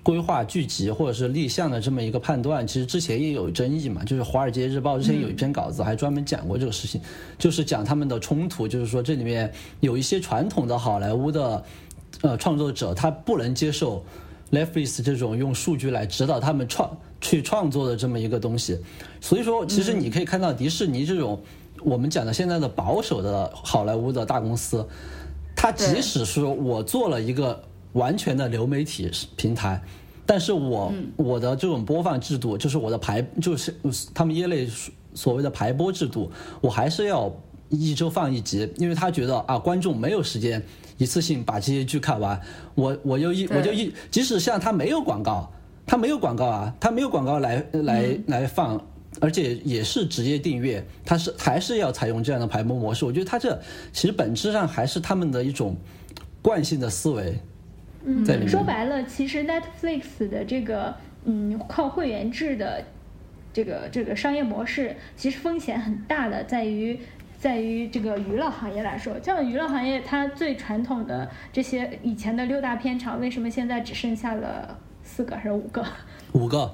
规划剧集或者是立项的这么一个判断，其实之前也有争议嘛。就是《华尔街日报》之前有一篇稿子还专门讲过这个事情，就是讲他们的冲突，就是说这里面有一些传统的好莱坞的呃创作者，他不能接受 Netflix 这种用数据来指导他们创去创作的这么一个东西。所以说，其实你可以看到迪士尼这种我们讲的现在的保守的好莱坞的大公司，它即使说我做了一个。完全的流媒体平台，但是我我的这种播放制度，就是我的排，就是他们业内所谓的排播制度，我还是要一周放一集，因为他觉得啊，观众没有时间一次性把这些剧看完，我我就一我就一，即使像他没有广告，他没有广告啊，他没有广告来来来放，而且也是直接订阅，他是还是要采用这样的排播模式，我觉得他这其实本质上还是他们的一种惯性的思维。嗯，说白了，其实 Netflix 的这个嗯靠会员制的这个这个商业模式，其实风险很大的，在于在于这个娱乐行业来说，像娱乐行业它最传统的这些以前的六大片场，为什么现在只剩下了四个还是五个？五个，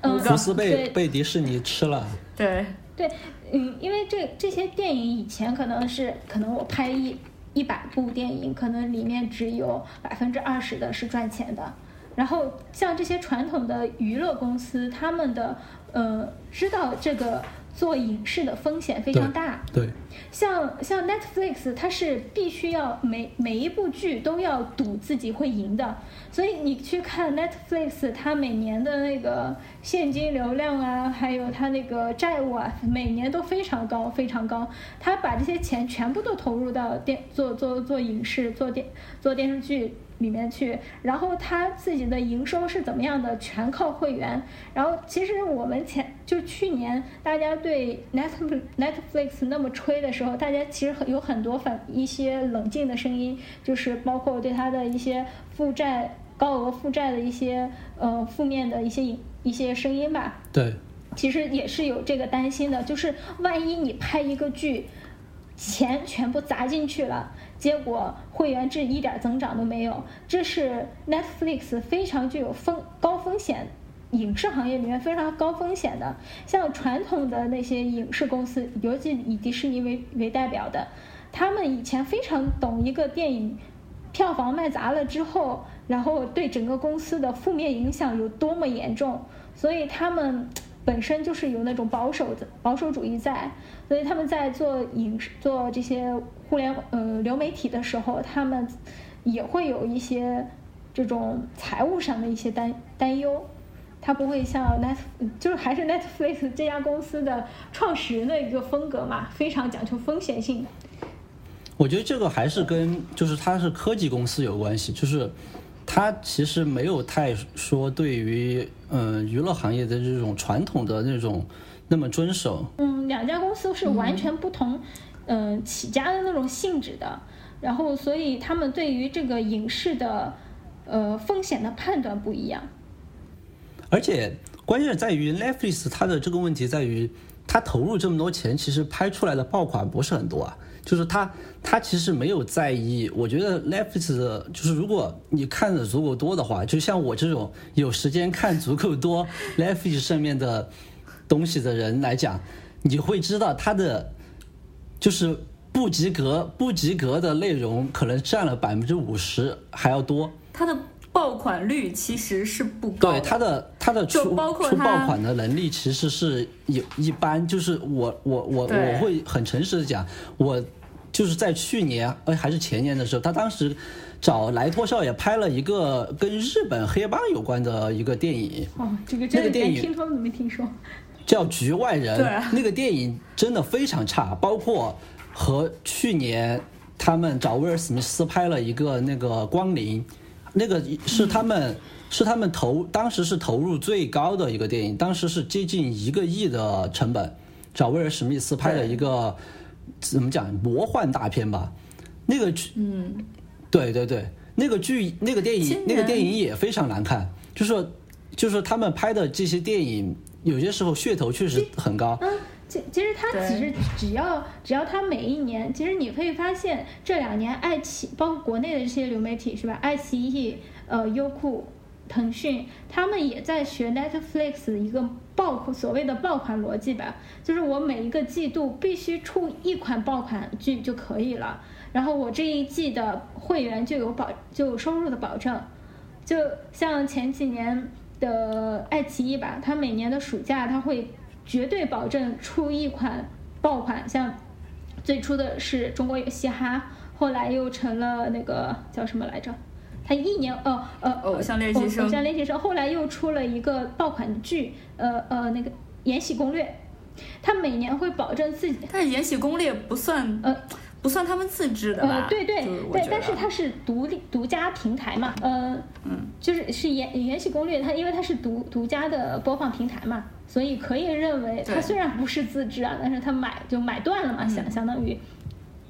嗯，福斯被被迪士尼吃了。对对，嗯，因为这这些电影以前可能是可能我拍一。一百部电影可能里面只有百分之二十的是赚钱的，然后像这些传统的娱乐公司，他们的呃知道这个。做影视的风险非常大，对，像像 Netflix，它是必须要每每一部剧都要赌自己会赢的，所以你去看 Netflix，它每年的那个现金流量啊，还有它那个债务啊，每年都非常高，非常高。它把这些钱全部都投入到电做做做影视、做电做电视剧。里面去，然后他自己的营收是怎么样的？全靠会员。然后其实我们前就去年大家对 Netflix Netflix 那么吹的时候，大家其实有很多反一些冷静的声音，就是包括对他的一些负债、高额负债的一些呃负面的一些一些声音吧。对，其实也是有这个担心的，就是万一你拍一个剧，钱全部砸进去了。结果会员制一点增长都没有，这是 Netflix 非常具有风高风险影视行业里面非常高风险的。像传统的那些影视公司，尤其以迪士尼为为代表的，他们以前非常懂一个电影票房卖砸了之后，然后对整个公司的负面影响有多么严重，所以他们。本身就是有那种保守的保守主义在，所以他们在做影视、做这些互联呃流媒体的时候，他们也会有一些这种财务上的一些担担忧。他不会像 Net，就是还是 Netflix 这家公司的创始人的一个风格嘛，非常讲究风险性。我觉得这个还是跟就是它是科技公司有关系，就是。它其实没有太说对于嗯娱乐行业的这种传统的那种那么遵守。嗯，两家公司是完全不同，嗯起家的那种性质的，然后所以他们对于这个影视的呃风险的判断不一样。而且关键在于 Netflix 它的这个问题在于，它投入这么多钱，其实拍出来的爆款不是很多啊。就是他，他其实没有在意。我觉得 Netflix 就是如果你看的足够多的话，就像我这种有时间看足够多 Netflix 上面的东西的人来讲，你会知道他的就是不及格、不及格的内容可能占了百分之五十还要多。它的爆款率其实是不高。对它的它的出出爆款的能力其实是有一般。就是我我我我会很诚实的讲，我就是在去年哎还是前年的时候，他当时找莱托少爷拍了一个跟日本黑帮有关的一个电影。哦，这个这个电影听说都没听说。叫《局外人》。对。那个电影真的非常差，包括和去年他们找威尔史密斯拍了一个那个《光临》。那个是他们，是他们投当时是投入最高的一个电影，当时是接近一个亿的成本，找威尔史密斯拍了一个怎么讲魔幻大片吧？那个剧，嗯，对对对，那个剧那个电影那个电影也非常难看，就是就是他们拍的这些电影，有些时候噱头确实很高。嗯其其实它其实只要只要它每一年，其实你可以发现这两年爱奇艺包括国内的这些流媒体是吧？爱奇艺、呃优酷腾讯，他们也在学 Netflix 一个爆所谓的爆款逻辑吧，就是我每一个季度必须出一款爆款剧就可以了，然后我这一季的会员就有保就有收入的保证，就像前几年的爱奇艺吧，它每年的暑假它会绝对保证出一款爆款，像最初的是中国有嘻哈，后来又成了那个叫什么来着？他一年呃呃偶像练习生，偶像练习生，后来又出了一个爆款剧，呃呃那个《延禧攻略》，他每年会保证自己。但是《延禧攻略》不算呃不算他们自制的吧？对对对，但是它是独立独家平台嘛，呃嗯，就是是《延延禧攻略》，它因为它是独独家的播放平台嘛，所以可以认为它虽然不是自制啊，但是它买就买断了嘛，相相当于。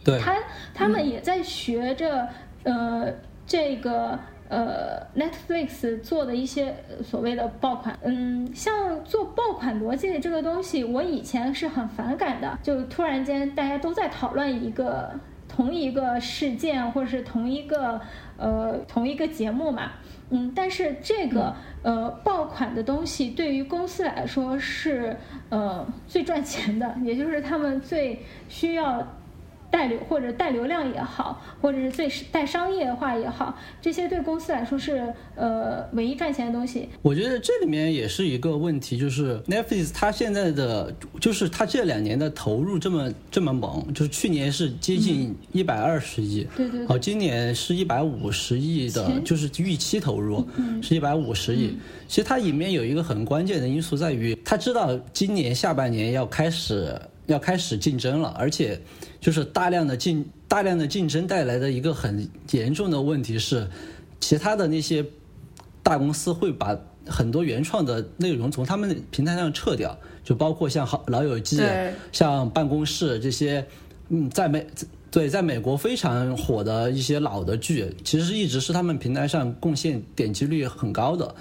对。他他们也在学着呃。这个呃，Netflix 做的一些所谓的爆款，嗯，像做爆款逻辑的这个东西，我以前是很反感的。就突然间大家都在讨论一个同一个事件，或者是同一个呃同一个节目嘛，嗯，但是这个呃爆款的东西对于公司来说是呃最赚钱的，也就是他们最需要。带流或者带流量也好，或者是最带商业化也好，这些对公司来说是呃唯一赚钱的东西。我觉得这里面也是一个问题，就是 Netflix 它现在的就是它这两年的投入这么这么猛，就是去年是接近一百二十亿，对对，好，今年是一百五十亿的，就是预期投入是一百五十亿。其实它里面有一个很关键的因素在于，他知道今年下半年要开始。要开始竞争了，而且就是大量的竞大量的竞争带来的一个很严重的问题是，其他的那些大公司会把很多原创的内容从他们平台上撤掉，就包括像好老友记、像办公室这些，嗯，在美对在美国非常火的一些老的剧，其实一直是他们平台上贡献点击率很高的，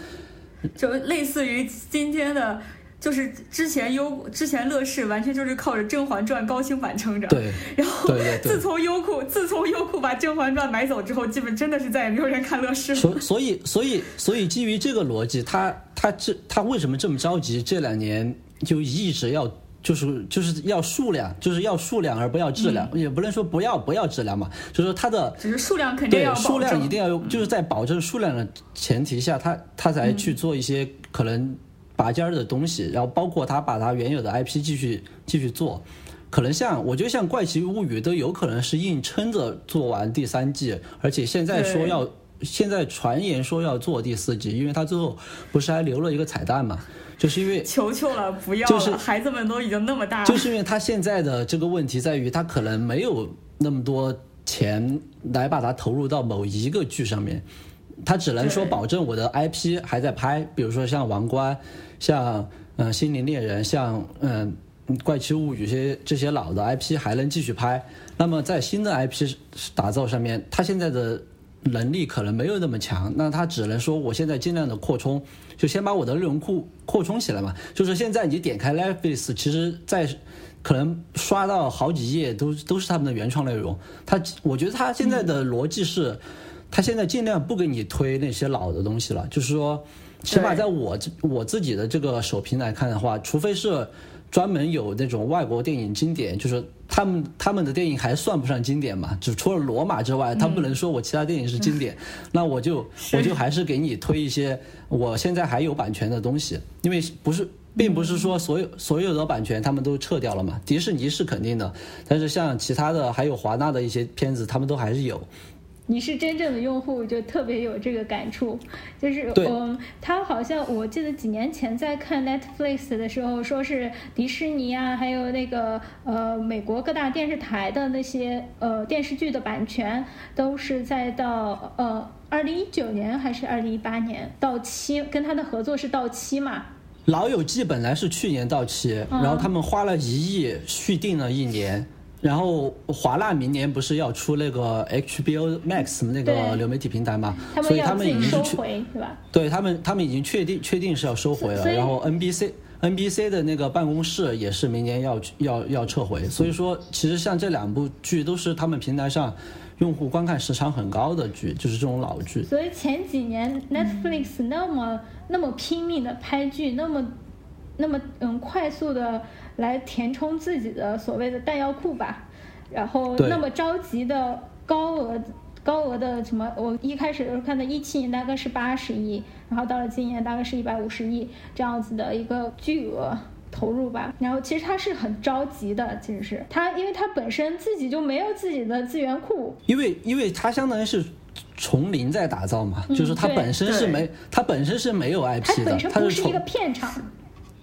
就类似于今天的。就是之前优之前乐视完全就是靠着《甄嬛传》高清版撑着，对。然后自从优酷自从优酷把《甄嬛传》买走之后，基本真的是再也没有人看乐视了。所所以所以所以基于这个逻辑，他他这他为什么这么着急？这两年就一直要就是就是要数量，就是要数量而不要质量，也不能说不要不要质量嘛，就是说它的只是数量肯定要数量一定要有，就是在保证数量的前提下，他他才去做一些可能。拔尖儿的东西，然后包括他把他原有的 IP 继续继续做，可能像我觉得像《怪奇物语》都有可能是硬撑着做完第三季，而且现在说要现在传言说要做第四季，因为他最后不是还留了一个彩蛋嘛，就是因为求求了不要了，孩子们都已经那么大了，就是因为他现在的这个问题在于他可能没有那么多钱来把它投入到某一个剧上面。他只能说保证我的 IP 还在拍，比如说像《王冠》，像嗯《心灵猎人》，像嗯《怪奇物语》这些这些老的 IP 还能继续拍。那么在新的 IP 打造上面，他现在的能力可能没有那么强，那他只能说我现在尽量的扩充，就先把我的内容库扩充起来嘛。就是现在你点开 Netflix，其实在可能刷到好几页都都是他们的原创内容。他我觉得他现在的逻辑是。他现在尽量不给你推那些老的东西了，就是说，起码在我这我自己的这个首评来看的话，除非是专门有那种外国电影经典，就是他们他们的电影还算不上经典嘛，就除了罗马之外，他不能说我其他电影是经典，那我就我就还是给你推一些我现在还有版权的东西，因为不是并不是说所有所有的版权他们都撤掉了嘛，迪士尼是肯定的，但是像其他的还有华纳的一些片子，他们都还是有。你是真正的用户，就特别有这个感触。就是嗯，他好像我记得几年前在看 Netflix 的时候，说是迪士尼啊，还有那个呃美国各大电视台的那些呃电视剧的版权，都是在到呃二零一九年还是二零一八年到期，跟他的合作是到期嘛？老友记本来是去年到期，然后他们花了一亿续订了一年。然后华纳明年不是要出那个 HBO Max 那个流媒体平台嘛？所以他们已经收回是吧？对他们，他们已经确定确定是要收回了。然后 NBC NBC 的那个办公室也是明年要要要撤回。所以说，其实像这两部剧都是他们平台上用户观看时长很高的剧，就是这种老剧。所以前几年 Netflix 那么、那么拼命的拍剧，那么那么嗯快速的来填充自己的所谓的弹药库吧，然后那么着急的高额高额的什么，我一开始的时候看的一七年大概是八十亿，然后到了今年大概是一百五十亿这样子的一个巨额。投入吧，然后其实他是很着急的，其实是。他，因为他本身自己就没有自己的资源库，因为因为他相当于是从零在打造嘛，嗯就是他本身是没他本身是没有 IP 的本，身不是一个片场，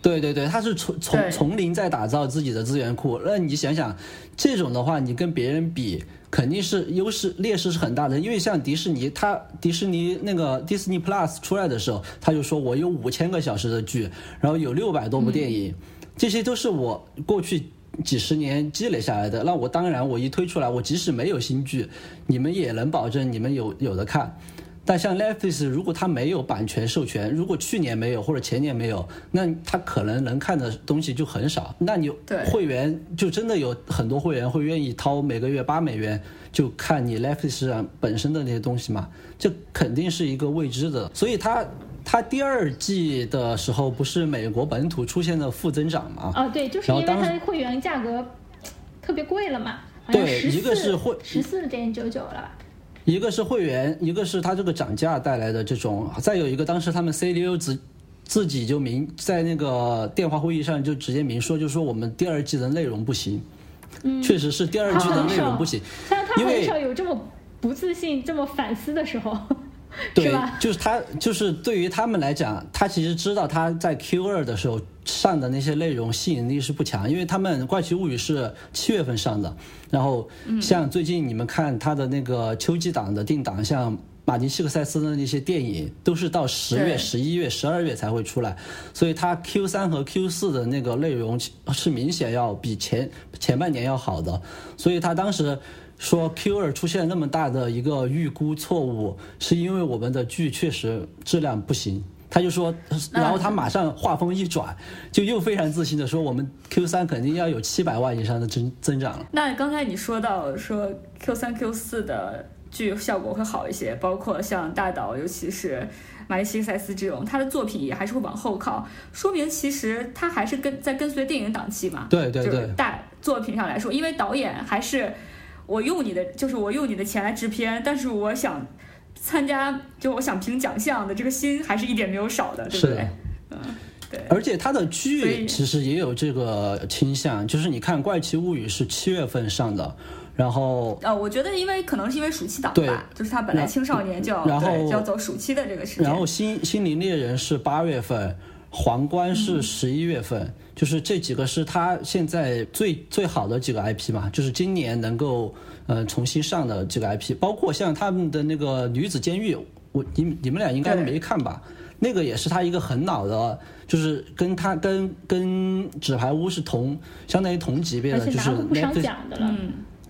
对对对，他是从从对从零在打造自己的资源库。那你想想，这种的话，你跟别人比，肯定是优势劣势是很大的。因为像迪士尼，他迪士尼那个 Disney Plus 出来的时候，他就说我有五千个小时的剧，然后有六百多部电影，这些都是我过去。几十年积累下来的，那我当然我一推出来，我即使没有新剧，你们也能保证你们有有的看。但像 Netflix，如果它没有版权授权，如果去年没有或者前年没有，那它可能能看的东西就很少。那你会员就真的有很多会员会愿意掏每个月八美元就看你 Netflix 上本身的那些东西嘛？这肯定是一个未知的。所以它它第二季的时候不是美国本土出现了负增长嘛？哦，对，就是因为它的会员价格特别贵了嘛，好像对一个是会十四点九九了吧？一个是会员，一个是他这个涨价带来的这种，再有一个当时他们 CDO 自自己就明在那个电话会议上就直接明说，就说我们第二季的内容不行，嗯，确实是第二季的内容不行，但他很少有这么不自信、这么反思的时候，是对吧？，就是他就是对于他们来讲，他其实知道他在 Q 二的时候上的那些内容吸引力是不强，因为他们《怪奇物语》是七月份上的，然后像最近你们看他的那个秋季档的定档，像。马丁·西克塞斯的那些电影都是到十月、对十一月、十二月才会出来，所以他 Q 三和 Q 四的那个内容是明显要比前前半年要好的，所以他当时说 Q 二出现那么大的一个预估错误，是因为我们的剧确实质量不行。他就说，然后他马上话锋一转，就又非常自信的说，我们 Q 三肯定要有七百万以上的增增长了。那刚才你说到说 Q 三 Q 四的剧效果会好一些，包括像大岛，尤其是马利西塞斯这种，他的作品也还是会往后靠，说明其实他还是跟在跟随电影档期嘛。就是对对对大作品上来说，因为导演还是我用你的，就是我用你的钱来制片，但是我想参加，就我想评奖项的这个心还是一点没有少的，对不对是？嗯，对。而且他的剧其实也有这个倾向，就是你看《怪奇物语》是七月份上的，然后呃，我觉得因为可能是因为暑期档对吧，就是他本来青少年就要然后对就要走暑期的这个时间，然后心心灵猎人是八月份，皇冠是十一月份，就是这几个是他现在最最好的几个 IP 嘛，就是今年能够呃重新上的这个 IP，包括像他们的那个女子监狱，我你你们俩应该都没看吧？那个也是他一个很老的，就是跟他跟跟纸牌屋是同相当于同级别的，就是且拿过不少的了。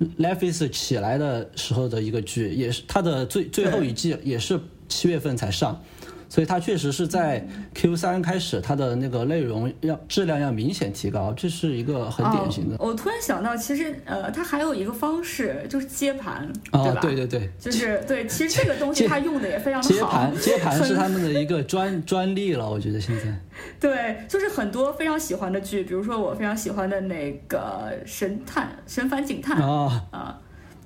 嗯，Netflix 起来的时候的一个剧，也是它的最最后一季也是七月份才上，所以它确实是在 Q 三开始，它的那个内容要质量要明显提高，这是一个很典型的。哦。我突然想到，其实呃，它还有一个方式就是接盘，啊、对吧？对对对，就是对，其实这个东西接它用的也非常好接盘，接盘是他们的一个专 专利了，我觉得现在。对，就是很多非常喜欢的剧，比如说我非常喜欢的那个《神探神烦警探》啊，啊，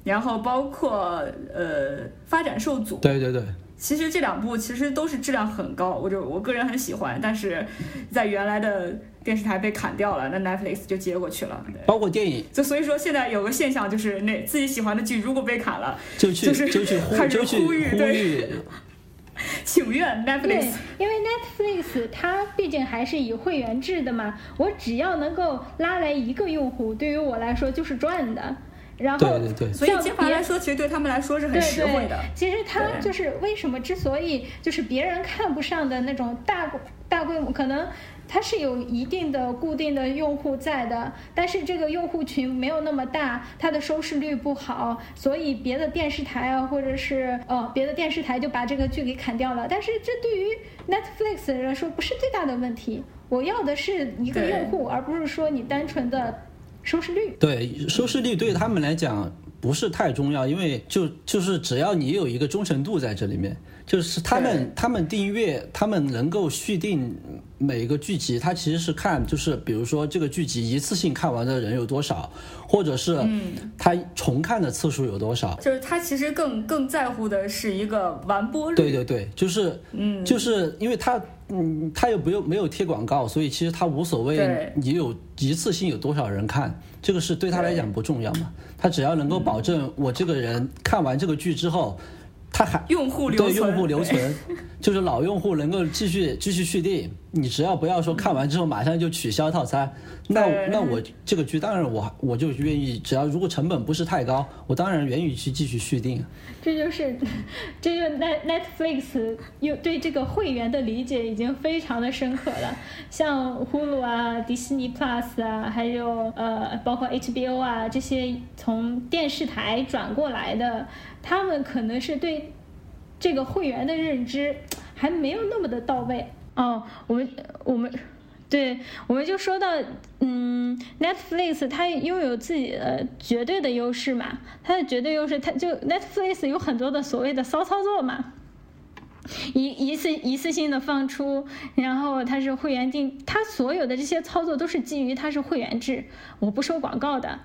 然后包括呃《发展受阻》，对对对，其实这两部其实都是质量很高，我就我个人很喜欢，但是在原来的电视台被砍掉了，那 Netflix 就接过去了。包括电影就所以说现在有个现象就是那自己喜欢的剧如果被砍了，就去就是就去呼 开始就去呼吁对吁，请愿 Netflix。，因为 Netflix 它毕竟还是以会员制的嘛，我只要能够拉来一个用户，对于我来说就是赚的。然后，对对对所以像别接盘来说，其实对他们来说是很实惠的。对，其实它就是为什么之所以就是别人看不上的那种大大规模，可能它是有一定的固定的用户在的，但是这个用户群没有那么大，它的收视率不好，所以别的电视台啊，或者是呃别的电视台就把这个剧给砍掉了。但是这对于 Netflix 来说不是最大的问题，我要的是一个用户，而不是说你单纯的收视率。对收视率对他们来讲不是太重要，因为就就是只要你有一个忠诚度在这里面，就是他们他们订阅，他们能够续订每个剧集，他其实是看就是比如说这个剧集一次性看完的人有多少，或者是他重看的次数有多少，就是他其实更更在乎的是一个完播率。对对对，就是嗯，就是因为他。嗯，他又不用没有贴广告，所以其实他无所谓你有一次性有多少人看，这个是对他来讲不重要嘛。他只要能够保证我这个人看完这个剧之后。他还 用户留对用户留存，就是老用户能够继续继续续订。你只要不要说看完之后马上就取消套餐，那那我这个剧当然我我就愿意，只要如果成本不是太高，我当然愿意去继续续订。这就是，这就 Net Netflix 有对这个会员的理解已经非常的深刻了。像 Hulu 啊、迪士尼 Plus 啊，还有呃包括 HBO 啊这些从电视台转过来的。他们可能是对这个会员的认知还没有那么的到位哦。我们我们对我们就说到，嗯，Netflix 它拥有自己的绝对的优势嘛，它的绝对优势，它就 Netflix 有很多的所谓的骚操作嘛，一一次一次性的放出，然后它是会员定，它所有的这些操作都是基于它是会员制，我不收广告的。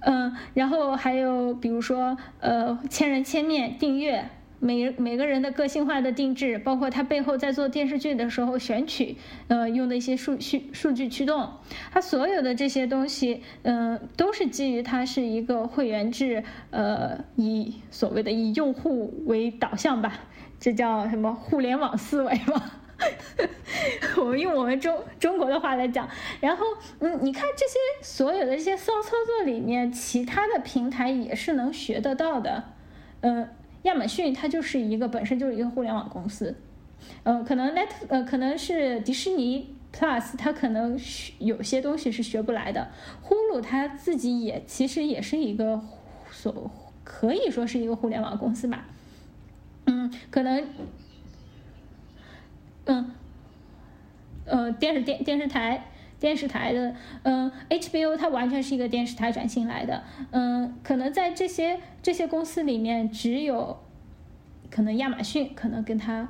嗯，然后还有比如说，呃，千人千面订阅，每每个人的个性化的定制，包括他背后在做电视剧的时候选取，呃，用的一些数据数据驱动，它所有的这些东西，嗯，都是基于它是一个会员制，呃，以所谓的以用户为导向吧，这叫什么互联网思维吗。我们用我们中中国的话来讲，然后嗯，你看这些所有的这些骚操作里面，其他的平台也是能学得到的。嗯，亚马逊它就是一个本身就是一个互联网公司，嗯，可能 Net 呃可能是迪士尼 Plus 它可能有些东西是学不来的，呼噜它自己也其实也是一个所可以说是一个互联网公司吧。嗯，可能。嗯，呃，电视电电视台电视台的，嗯，HBO 它完全是一个电视台转型来的，嗯，可能在这些这些公司里面，只有可能亚马逊可能跟它，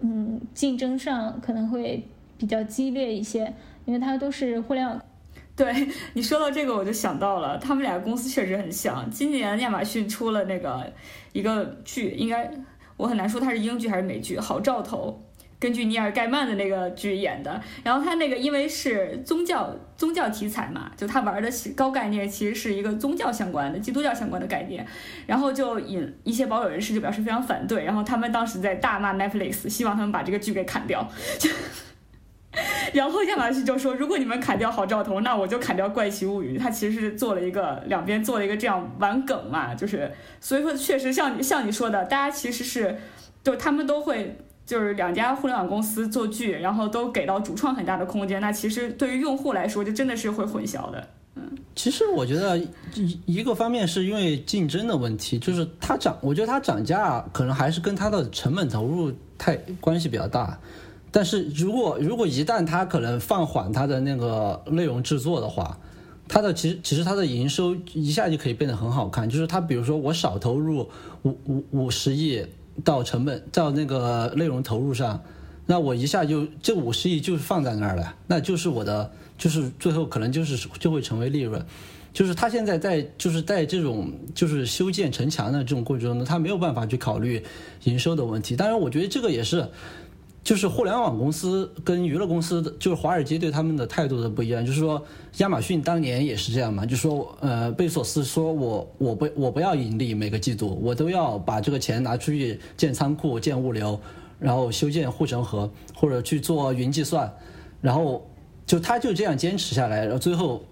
嗯，竞争上可能会比较激烈一些，因为它都是互联网。对你说到这个，我就想到了，他们俩公司确实很像。今年亚马逊出了那个一个剧，应该我很难说它是英剧还是美剧，《好兆头》。根据尼尔盖曼的那个剧演的，然后他那个因为是宗教宗教题材嘛，就他玩的高概念其实是一个宗教相关的基督教相关的概念，然后就引一些保守人士就表示非常反对，然后他们当时在大骂 Netflix，希望他们把这个剧给砍掉，然后亚马逊就说如果你们砍掉好兆头，那我就砍掉怪奇物语，他其实是做了一个两边做了一个这样玩梗嘛，就是所以说确实像你像你说的，大家其实是就他们都会。就是两家互联网公司做剧，然后都给到主创很大的空间，那其实对于用户来说，就真的是会混淆的。嗯，其实我觉得一一个方面是因为竞争的问题，就是它涨，我觉得它涨价可能还是跟它的成本投入太关系比较大。但是如果如果一旦它可能放缓它的那个内容制作的话，它的其实其实它的营收一下就可以变得很好看。就是它比如说我少投入五五五十亿。到成本到那个内容投入上，那我一下就这五十亿就是放在那儿了，那就是我的，就是最后可能就是就会成为利润，就是他现在在就是在这种就是修建城墙的这种过程中呢，他没有办法去考虑营收的问题。当然，我觉得这个也是。就是互联网公司跟娱乐公司的，就是华尔街对他们的态度的不一样。就是说，亚马逊当年也是这样嘛，就说，呃，贝索斯说我我不我不要盈利，每个季度我都要把这个钱拿出去建仓库、建物流，然后修建护城河或者去做云计算，然后就他就这样坚持下来，然后最后。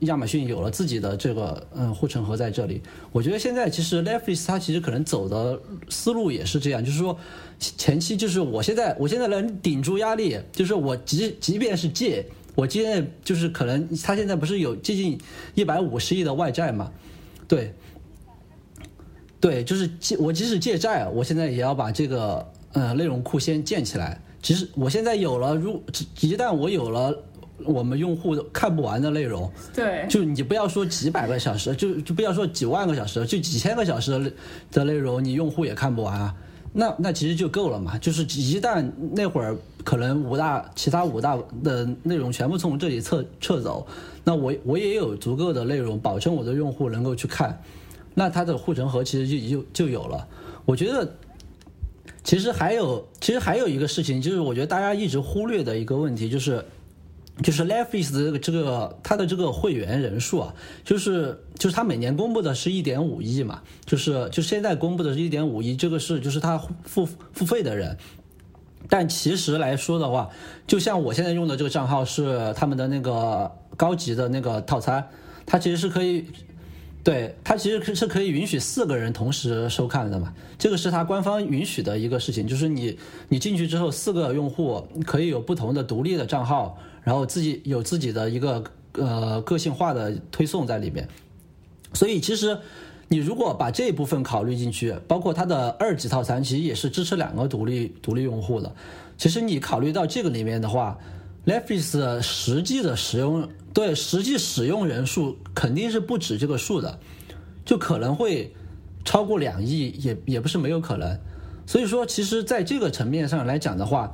亚马逊有了自己的这个嗯护城河在这里，我觉得现在其实 Netflix 它其实可能走的思路也是这样，就是说前期就是我现在我现在能顶住压力，就是我即即便是借，我现在就是可能他现在不是有接近一百五十亿的外债嘛，对，对，就是借我即使借债，我现在也要把这个呃内容库先建起来。其实我现在有了，如一旦我有了。我们用户看不完的内容。对，就你不要说几百个小时，就就不要说几万个小时，就几千个小时的的内容，你用户也看不完啊。那那其实就够了嘛。就是一旦那会儿可能五大其他五大的内容全部从这里撤撤走，那我我也有足够的内容保证我的用户能够去看，那它的护城河其实就就就有了。我觉得。其实还有，其实还有一个事情，就是我觉得大家一直忽略的一个问题，就是，就是 Netflix 的这个这个它的这个会员人数啊，就是就是它每年公布的是一点五亿嘛，就是就现在公布的是一点五亿，这个是就是它付付费的人，但其实来说的话，就像我现在用的这个账号是他们的那个高级的那个套餐，它其实是可以。对它其实是可以允许四个人同时收看的嘛，这个是它官方允许的一个事情，就是你你进去之后，四个用户可以有不同的独立的账号，然后自己有自己的一个呃个性化的推送在里面。所以其实你如果把这一部分考虑进去，包括它的二级套餐，其实也是支持两个独立独立用户的。其实你考虑到这个里面的话，Netflix 实际的使用。对，实际使用人数肯定是不止这个数的，就可能会超过两亿，也也不是没有可能。所以说，其实在这个层面上来讲的话，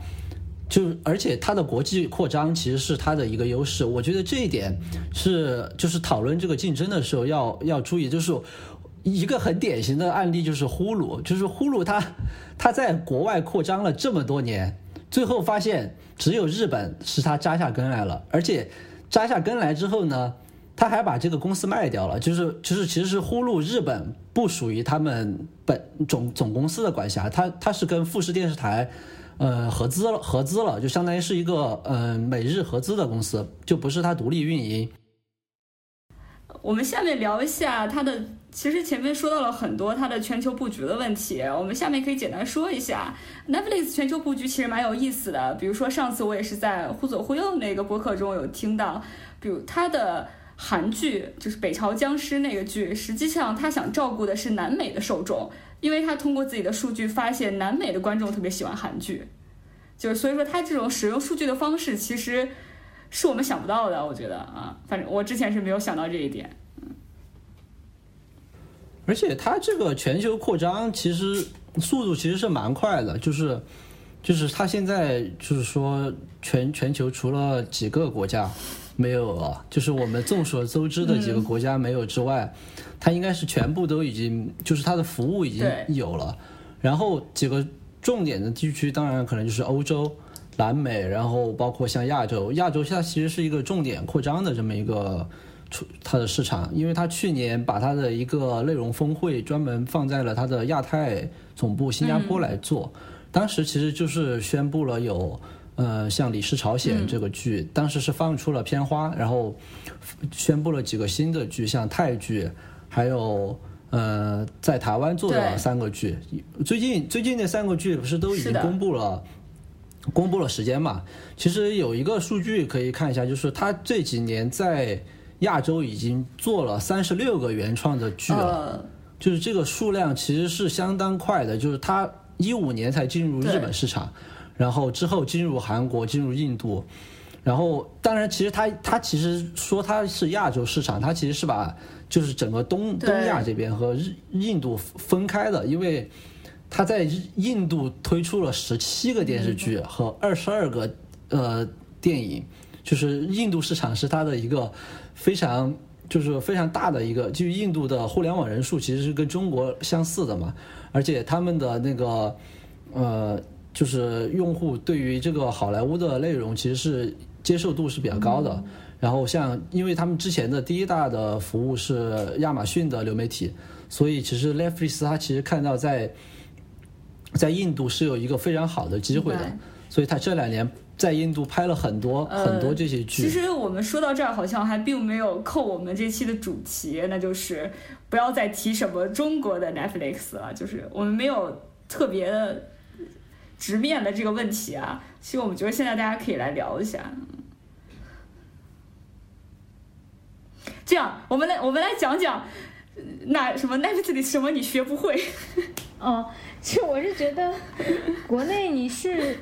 就而且它的国际扩张其实是它的一个优势。我觉得这一点是就是讨论这个竞争的时候要要注意，就是一个很典型的案例就是呼噜，就是呼噜它它在国外扩张了这么多年，最后发现只有日本是它扎下根来了，而且。扎下根来之后呢，他还把这个公司卖掉了，就是就是其实是呼噜日本不属于他们本总总公司的管辖，他他是跟富士电视台，呃合资了合资了，就相当于是一个呃美日合资的公司，就不是它独立运营。我们下面聊一下它的，其实前面说到了很多它的全球布局的问题，我们下面可以简单说一下 Netflix 全球布局其实蛮有意思的。比如说上次我也是在忽左忽右那个播客中有听到，比如它的韩剧就是《北朝僵尸》那个剧，实际上他想照顾的是南美的受众，因为他通过自己的数据发现南美的观众特别喜欢韩剧，就是所以说他这种使用数据的方式其实。是我们想不到的，我觉得啊，反正我之前是没有想到这一点。而且它这个全球扩张其实速度其实是蛮快的，就是就是它现在就是说全全球除了几个国家没有了，就是我们众所周知的几个国家没有之外，它应该是全部都已经就是它的服务已经有了。然后几个重点的地区，当然可能就是欧洲。南美，然后包括像亚洲，亚洲现在其实是一个重点扩张的这么一个出它的市场，因为它去年把它的一个内容峰会专门放在了它的亚太总部新加坡来做，当时其实就是宣布了有呃像《李氏朝鲜》这个剧，当时是放出了片花，然后宣布了几个新的剧，像泰剧，还有呃在台湾做的三个剧，最近最近那三个剧不是都已经公布了。公布了时间嘛？其实有一个数据可以看一下，就是他这几年在亚洲已经做了三十六个原创的剧了，就是这个数量其实是相当快的。就是他一五年才进入日本市场，然后之后进入韩国、进入印度，然后当然其实他他其实说他是亚洲市场，他其实是把就是整个东东亚这边和日印度分开的，因为。他在印度推出了十七个电视剧和二十二个呃电影，就是印度市场是他的一个非常就是非常大的一个，就印度的互联网人数其实是跟中国相似的嘛，而且他们的那个呃就是用户对于这个好莱坞的内容其实是接受度是比较高的，然后像因为他们之前的第一大的服务是亚马逊的流媒体，所以其实 Netflix 它其实看到在在印度是有一个非常好的机会的，所以他这两年在印度拍了很多很多这些剧。其实我们说到这儿，好像还并没有扣我们这期的主题，那就是不要再提什么中国的 Netflix 了，就是我们没有特别直面的这个问题啊。其实我们觉得现在大家可以来聊一下。这样，我们来我们来讲讲那什么 Netflix 什么你学不会。哦。其实我是觉得，国内你是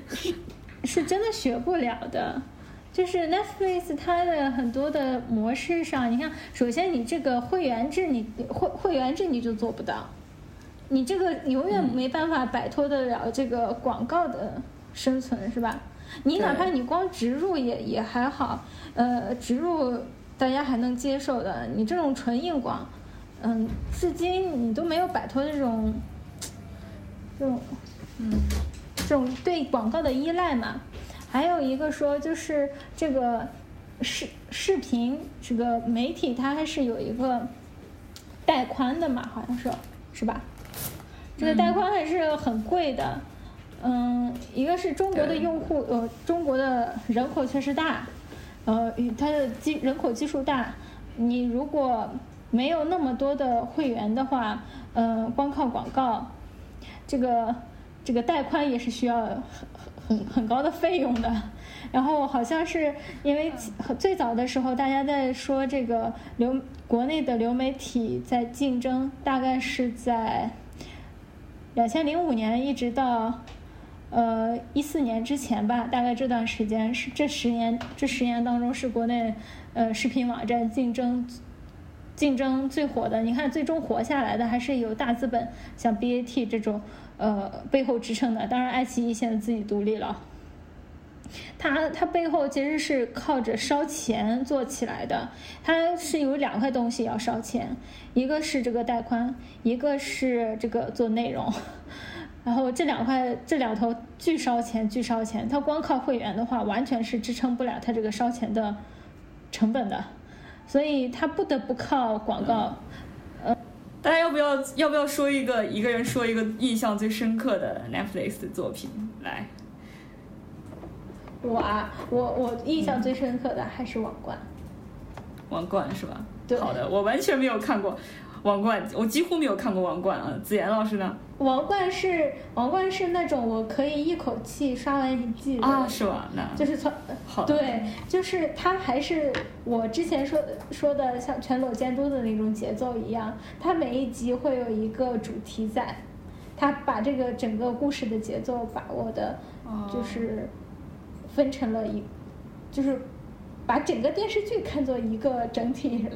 是真的学不了的，就是 Netflix 它的很多的模式上，你看，首先你这个会员制，你会会员制你就做不到，你这个永远没办法摆脱得了这个广告的生存，是吧？你哪怕你光植入也也还好，呃，植入大家还能接受的，你这种纯硬广，嗯，至今你都没有摆脱这种，这种，嗯，这种对广告的依赖嘛。还有一个说，就是这个视视频这个媒体，它还是有一个带宽的嘛，好像是，是吧？这个带宽还是很贵的。嗯，一个是中国的用户，呃，中国的人口确实大，呃，它的基人口基数大，你如果没有那么多的会员的话，嗯，光靠广告，这个这个带宽也是需要很。很很高的费用的，然后好像是因为最早的时候大家在说这个流国内的流媒体在竞争，大概是在两千零五年一直到呃一四年之前吧，大概这段时间是这十年这十年当中是国内呃视频网站竞争竞争最火的。你看最终活下来的还是有大资本，像 BAT 这种。呃，背后支撑的，当然爱奇艺现在自己独立了。它它背后其实是靠着烧钱做起来的，它是有两块东西要烧钱，一个是这个带宽，一个是这个做内容。然后这两块这两头巨烧钱，巨烧钱。它光靠会员的话，完全是支撑不了它这个烧钱的成本的，所以它不得不靠广告。呃大家要不要要不要说一个一个人说一个印象最深刻的 Netflix 的作品来？我啊，我我印象最深刻的还是《王冠》。王冠是吧？对。好的，我完全没有看过。王冠，我几乎没有看过王冠啊。子妍老师呢？王冠是王冠是那种我可以一口气刷完一季的啊，是吧？那就是从好对，就是它还是我之前说说的像全裸监督的那种节奏一样，它每一集会有一个主题在，它把这个整个故事的节奏把握的，就是分成了一，就是把整个电视剧看作一个整体。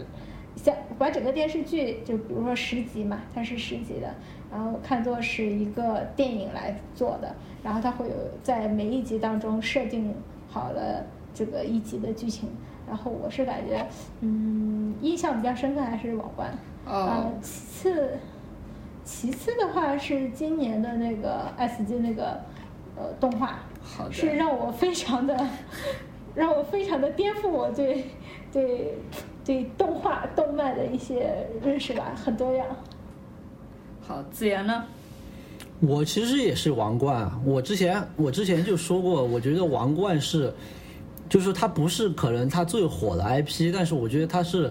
像把整个电视剧，就比如说十集嘛，它是十集的，然后看作是一个电影来做的，然后它会有在每一集当中设定好了这个一集的剧情，然后我是感觉，嗯，印象比较深刻还是《王冠》，啊，其次，其次的话是今年的那个 S G 那个呃动画，好是让我非常的，让我非常的颠覆我对对。对动画、动漫的一些认识吧，很多样。好，子言呢？我其实也是王冠啊。我之前我之前就说过，我觉得王冠是，就是它不是可能它最火的 IP，但是我觉得它是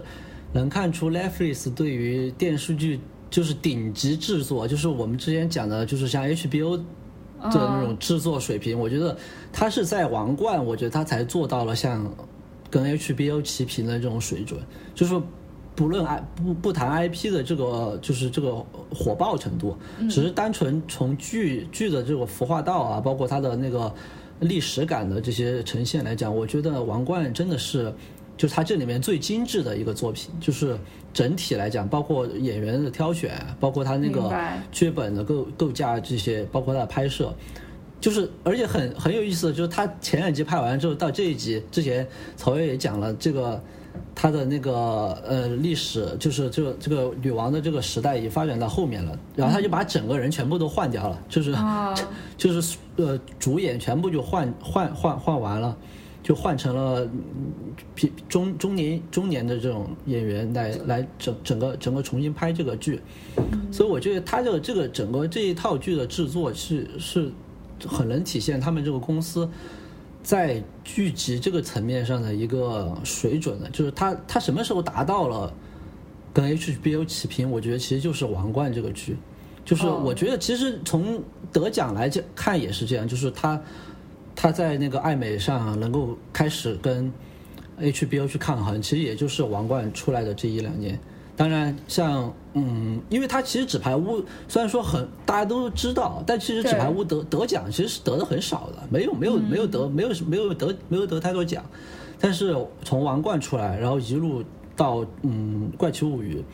能看出 Netflix 对于电视剧就是顶级制作，就是我们之前讲的，就是像 HBO 的那种制作水平。我觉得他是在王冠，我觉得他才做到了像。跟 HBO 齐平的这种水准，就是不论 I 不不谈 IP 的这个就是这个火爆程度，只是单纯从剧剧的这个服化道啊，包括它的那个历史感的这些呈现来讲，我觉得《王冠》真的是就是它这里面最精致的一个作品，就是整体来讲，包括演员的挑选，包括他那个剧本的构构架这些，包括他的拍摄。就是，而且很很有意思的就是，他前两集拍完之后，到这一集之前，曹越也讲了这个他的那个呃历史，就是这个这个女王的这个时代已经发展到后面了，然后他就把整个人全部都换掉了，就是 就是呃主演全部就换换换换完了，就换成了中中年中年的这种演员来来整整个整个重新拍这个剧，所以我觉得他这个这个整个这一套剧的制作是是。很能体现他们这个公司在剧集这个层面上的一个水准的，就是他他什么时候达到了跟 HBO 齐平？我觉得其实就是《王冠》这个剧，就是我觉得其实从得奖来讲看也是这样，就是他他在那个爱美上能够开始跟 HBO 去抗衡，其实也就是《王冠》出来的这一两年。当然，像嗯，因为他其实纸牌屋虽然说很大家都知道，但其实纸牌屋得得奖其实是得的很少的，没有没有没有得没有没有得没有得太多奖。但是从王冠出来，然后一路到嗯怪奇物语，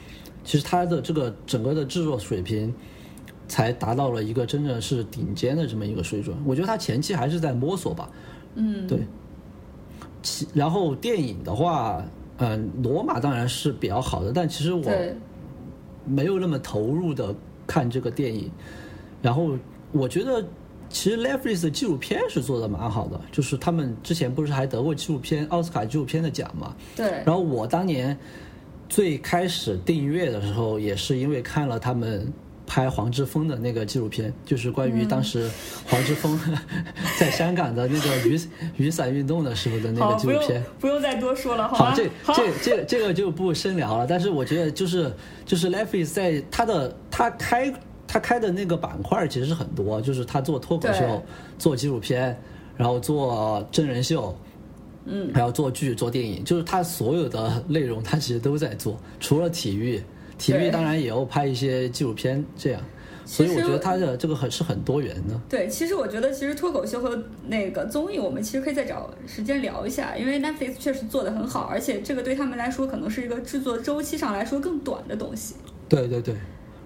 其实它的这个整个的制作水平。才达到了一个真正是顶尖的这么一个水准。我觉得他前期还是在摸索吧。嗯，对。其然后电影的话，嗯，罗马当然是比较好的，但其实我没有那么投入的看这个电影。然后我觉得，其实 Netflix 的纪录片是做的蛮好的，就是他们之前不是还得过纪录片奥斯卡纪录片的奖嘛？对。然后我当年最开始订阅的时候，也是因为看了他们。拍黄之锋的那个纪录片，就是关于当时黄之锋 在香港的那个雨雨伞运动的时候的那个纪录片。不用再多说了，好这这这这个就不深聊了。但是我觉得就是就是 Life is 在他的他开他开的那个板块其实是很多，就是他做脱口秀、做纪录片，然后做真人秀，嗯，还要做剧、做电影，就是他所有的内容他其实都在做，除了体育。体育当然也要拍一些纪录片，这样，所以我觉得他的这个很是很多元的。对，其实我觉得其实脱口秀和那个综艺，我们其实可以再找时间聊一下，因为 Netflix 确实做的很好，而且这个对他们来说可能是一个制作周期上来说更短的东西。对对对，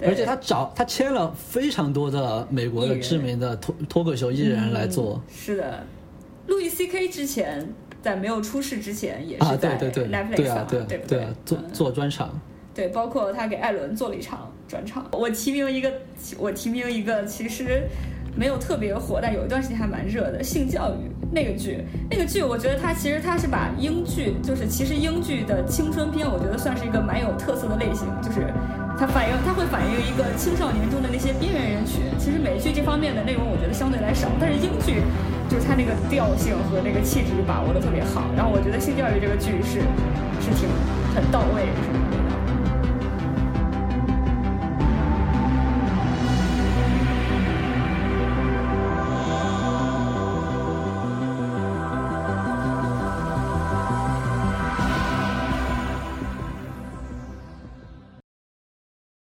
而且他找他签了非常多的美国的知名的脱脱口秀艺人来做。是的，路易 C K 之前在没有出事之前也是在 Netflix 上，对对对？做做专场。对，包括他给艾伦做了一场专场。我提名一个，我提名一个，其实没有特别火，但有一段时间还蛮热的《性教育》那个剧。那个剧，我觉得它其实它是把英剧，就是其实英剧的青春片，我觉得算是一个蛮有特色的类型。就是它反映，它会反映一个青少年中的那些边缘人群。其实美剧这方面的内容，我觉得相对来少，但是英剧就是它那个调性和那个气质把握的特别好。然后我觉得《性教育》这个剧是是挺很到位，是。